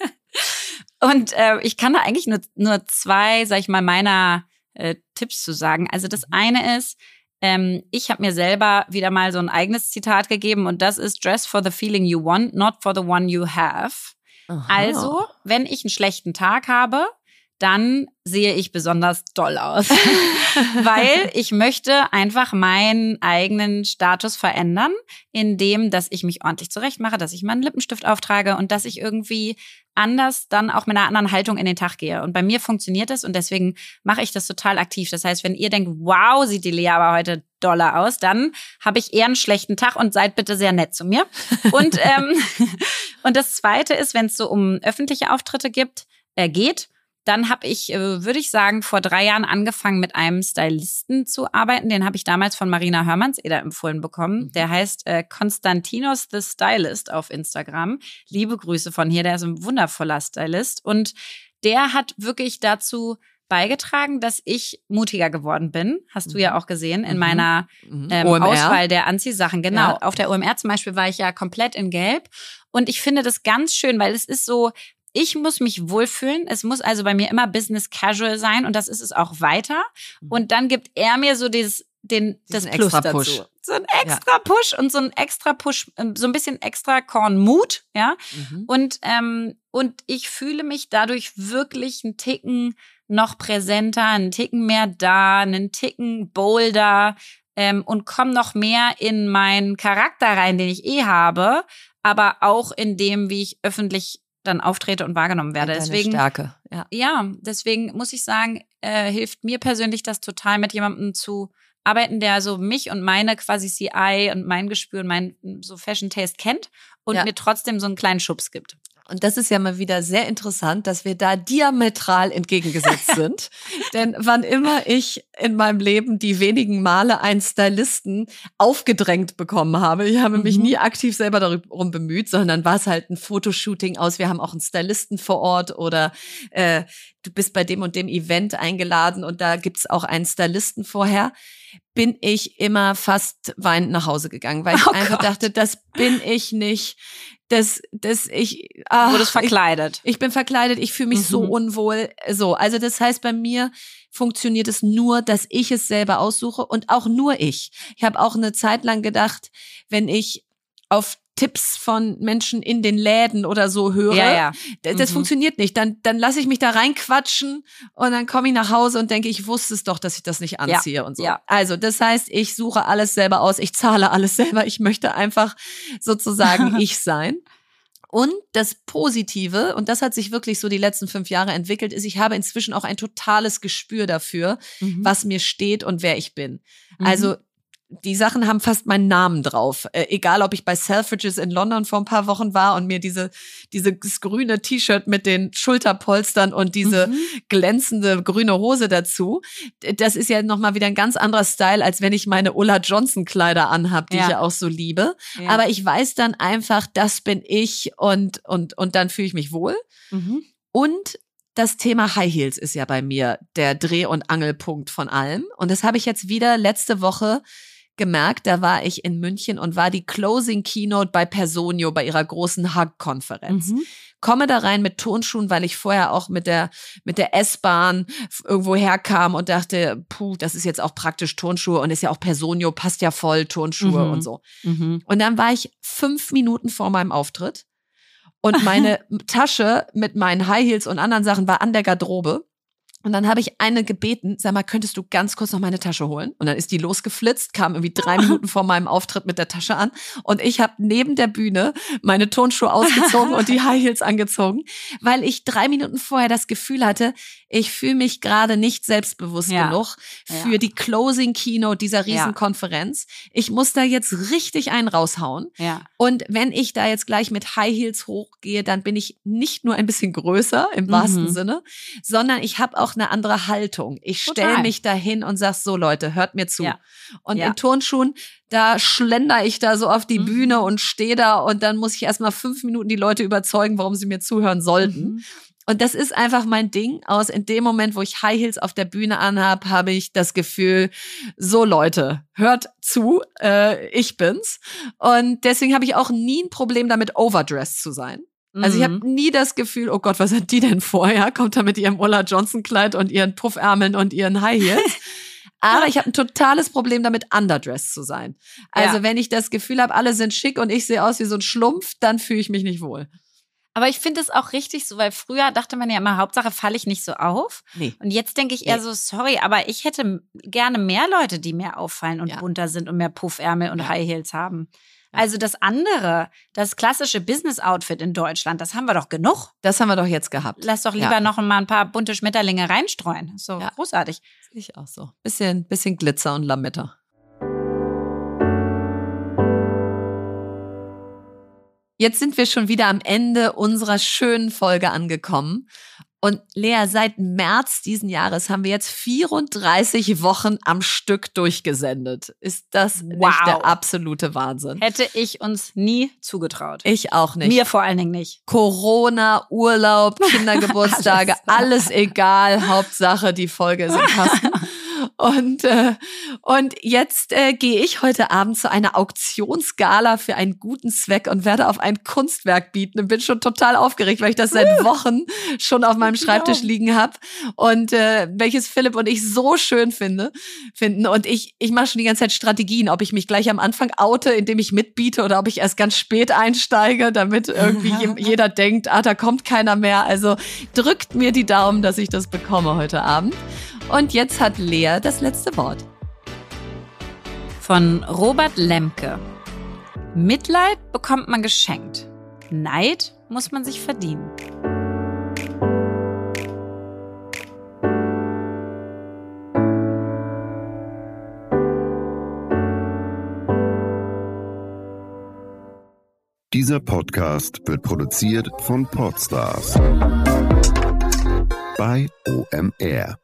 Und äh, ich kann da eigentlich nur, nur zwei, sag ich mal, meiner äh, Tipps zu sagen. Also das eine ist, ähm, ich habe mir selber wieder mal so ein eigenes Zitat gegeben und das ist Dress for the feeling you want, not for the one you have. Also, wenn ich einen schlechten Tag habe, dann sehe ich besonders doll aus, weil ich möchte einfach meinen eigenen Status verändern, indem, dass ich mich ordentlich zurechtmache, dass ich meinen Lippenstift auftrage und dass ich irgendwie anders dann auch mit einer anderen Haltung in den Tag gehe. Und bei mir funktioniert das und deswegen mache ich das total aktiv. Das heißt, wenn ihr denkt, wow, sieht die Lea aber heute doller aus, dann habe ich eher einen schlechten Tag und seid bitte sehr nett zu mir. Und, ähm, und das Zweite ist, wenn es so um öffentliche Auftritte gibt, äh, geht, dann habe ich, äh, würde ich sagen, vor drei Jahren angefangen mit einem Stylisten zu arbeiten. Den habe ich damals von Marina Hörmannseder empfohlen bekommen. Mhm. Der heißt äh, Konstantinos the Stylist auf Instagram. Liebe Grüße von hier, der ist ein wundervoller Stylist. Und der hat wirklich dazu beigetragen, dass ich mutiger geworden bin. Hast du ja auch gesehen in Mhm. meiner Mhm. ähm. Auswahl der Anziehsachen. Genau. Ja. Auf der OMR zum Beispiel war ich ja komplett in Gelb. Und ich finde das ganz schön, weil es ist so, ich muss mich wohlfühlen. Es muss also bei mir immer Business Casual sein und das ist es auch weiter. Und dann gibt er mir so dieses, den, das Plus extra dazu. Push. So ein extra Push und so ein extra Push, ähm, so ein bisschen extra Korn Mut, ja. Mhm. Und, ähm, und ich fühle mich dadurch wirklich einen Ticken noch präsenter, einen Ticken mehr da, einen Ticken bolder ähm, und komme noch mehr in meinen Charakter rein, den ich eh habe, aber auch in dem, wie ich öffentlich dann auftrete und wahrgenommen werde. Deswegen, Stärke. Ja. ja, deswegen muss ich sagen, äh, hilft mir persönlich das total, mit jemandem zu arbeiten, der so mich und meine quasi CI und mein Gespür und mein so Fashion Taste kennt und Ja. mir trotzdem so einen kleinen Schubs gibt. Und das ist ja mal wieder sehr interessant, dass wir da diametral entgegengesetzt sind. Denn wann immer ich in meinem Leben die wenigen Male einen Stylisten aufgedrängt bekommen habe, ich habe mich Mhm. nie aktiv selber darum bemüht, sondern war es halt ein Fotoshooting aus, wir haben auch einen Stylisten vor Ort oder äh, du bist bei dem und dem Event eingeladen und da gibt's auch einen Stylisten vorher, bin ich immer fast weinend nach Hause gegangen, weil ich Oh einfach Gott. dachte, das bin ich nicht. Das, das ich, ah, Wurde es ich, verkleidet. ich bin verkleidet, ich fühle mich so Mhm. unwohl. So, also das heißt, bei mir funktioniert es nur, dass ich es selber aussuche und auch nur ich. Ich habe auch eine Zeit lang gedacht, wenn ich auf Tipps von Menschen in den Läden oder so höre, ja, ja. d- das Mhm. funktioniert nicht. Dann, dann lasse ich mich da reinquatschen und dann komme ich nach Hause und denke, ich wusste es doch, dass ich das nicht anziehe und so. ja. Also, das heißt, ich suche alles selber aus, ich zahle alles selber, ich möchte einfach sozusagen ich sein. Und das Positive, und das hat sich wirklich so die letzten fünf Jahre entwickelt, ist, ich habe inzwischen auch ein totales Gespür dafür, Mhm. was mir steht und wer ich bin. Mhm. Also die Sachen haben fast meinen Namen drauf. Äh, egal, ob ich bei Selfridges in London vor ein paar Wochen war und mir diese, dieses grüne T-Shirt mit den Schulterpolstern und diese mhm. glänzende grüne Hose dazu. Das ist ja nochmal wieder ein ganz anderer Style, als wenn ich meine Ulla Johnson Kleider anhab, die ja. ich ja auch so liebe. Ja. Aber ich weiß dann einfach, das bin ich und, und, und dann fühle ich mich wohl. Mhm. Und das Thema High Heels ist ja bei mir der Dreh- und Angelpunkt von allem. Und das habe ich jetzt wieder letzte Woche gemerkt. Da war ich in München und war die Closing Keynote bei Personio bei ihrer großen Hug-Konferenz. Mhm. Komme da rein mit Turnschuhen, weil ich vorher auch mit der, mit der S-Bahn irgendwo herkam und dachte, puh, das ist jetzt auch praktisch Turnschuhe und ist ja auch Personio, passt ja voll, Turnschuhe mhm. und so. Mhm. Und dann war ich fünf Minuten vor meinem Auftritt und meine Tasche mit meinen High Heels und anderen Sachen war an der Garderobe. Und dann habe ich eine gebeten, sag mal, könntest du ganz kurz noch meine Tasche holen? Und dann ist die losgeflitzt, kam irgendwie drei Minuten vor meinem Auftritt mit der Tasche an. Und ich habe neben der Bühne meine Turnschuhe ausgezogen und die High Heels angezogen, weil ich drei Minuten vorher das Gefühl hatte, ich fühle mich gerade nicht selbstbewusst ja. genug für ja. die Closing Keynote dieser Riesenkonferenz. Ich muss da jetzt richtig einen raushauen. Ja. Und wenn ich da jetzt gleich mit High Heels hochgehe, dann bin ich nicht nur ein bisschen größer im wahrsten mhm. Sinne, sondern ich habe auch eine andere Haltung. Ich stelle mich dahin und sag so, Leute, hört mir zu. Ja. Und in Turnschuhen, da schlender ich da so auf die mhm. Bühne und stehe da und dann muss ich erstmal fünf Minuten die Leute überzeugen, warum sie mir zuhören sollten. Mhm. Und das ist einfach mein Ding. Aus in dem Moment, wo ich High Heels auf der Bühne anhab, habe ich das Gefühl, so Leute, hört zu, äh, ich bin's. Und deswegen habe ich auch nie ein Problem damit, overdressed zu sein. Also ich habe mhm. nie das Gefühl, oh Gott, was hat die denn vorher? Kommt da mit ihrem Ulla Johnson Kleid und ihren Puffärmeln und ihren High Heels. Aber ich habe ein totales Problem damit, underdressed zu sein. Also ja. wenn ich das Gefühl habe, alle sind schick und ich sehe aus wie so ein Schlumpf, dann fühle ich mich nicht wohl. Aber ich finde es auch richtig so, weil früher dachte man ja immer, Hauptsache falle ich nicht so auf. Nee. Und jetzt denke ich eher nee. so, sorry, aber ich hätte gerne mehr Leute, die mehr auffallen und ja. bunter sind und mehr Puffärmel und ja. High Heels haben. Also das andere, das klassische Business-Outfit in Deutschland, das haben wir doch genug. Das haben wir doch jetzt gehabt. Lass doch lieber ja. noch mal ein paar bunte Schmetterlinge reinstreuen. So ja. großartig. Ich auch so. Bisschen, bisschen Glitzer und Lametta. Jetzt sind wir schon wieder am Ende unserer schönen Folge angekommen. Und Lea, seit März diesen Jahres haben wir jetzt 34 Wochen am Stück durchgesendet. Ist das wow. nicht der absolute Wahnsinn? Hätte ich uns nie zugetraut. Ich auch nicht. Mir vor allen Dingen nicht. Corona, Urlaub, Kindergeburtstage, alles, alles egal. Hauptsache, die Folge ist im Kasten. Und, äh, und jetzt äh, gehe ich heute Abend zu einer Auktionsgala für einen guten Zweck und werde auf ein Kunstwerk bieten und bin schon total aufgeregt, weil ich das seit Wochen schon auf meinem Schreibtisch liegen habe und äh, welches Philipp und ich so schön finde, finden. Und ich, ich mache schon die ganze Zeit Strategien, ob ich mich gleich am Anfang oute, indem ich mitbiete oder ob ich erst ganz spät einsteige, damit irgendwie jeder denkt, ah, da kommt keiner mehr. Also drückt mir die Daumen, dass ich das bekomme heute Abend. Und jetzt hat Lea das letzte Wort. Von Robert Lemke. Mitleid bekommt man geschenkt. Neid muss man sich verdienen. Dieser Podcast wird produziert von Podstars bei OMR.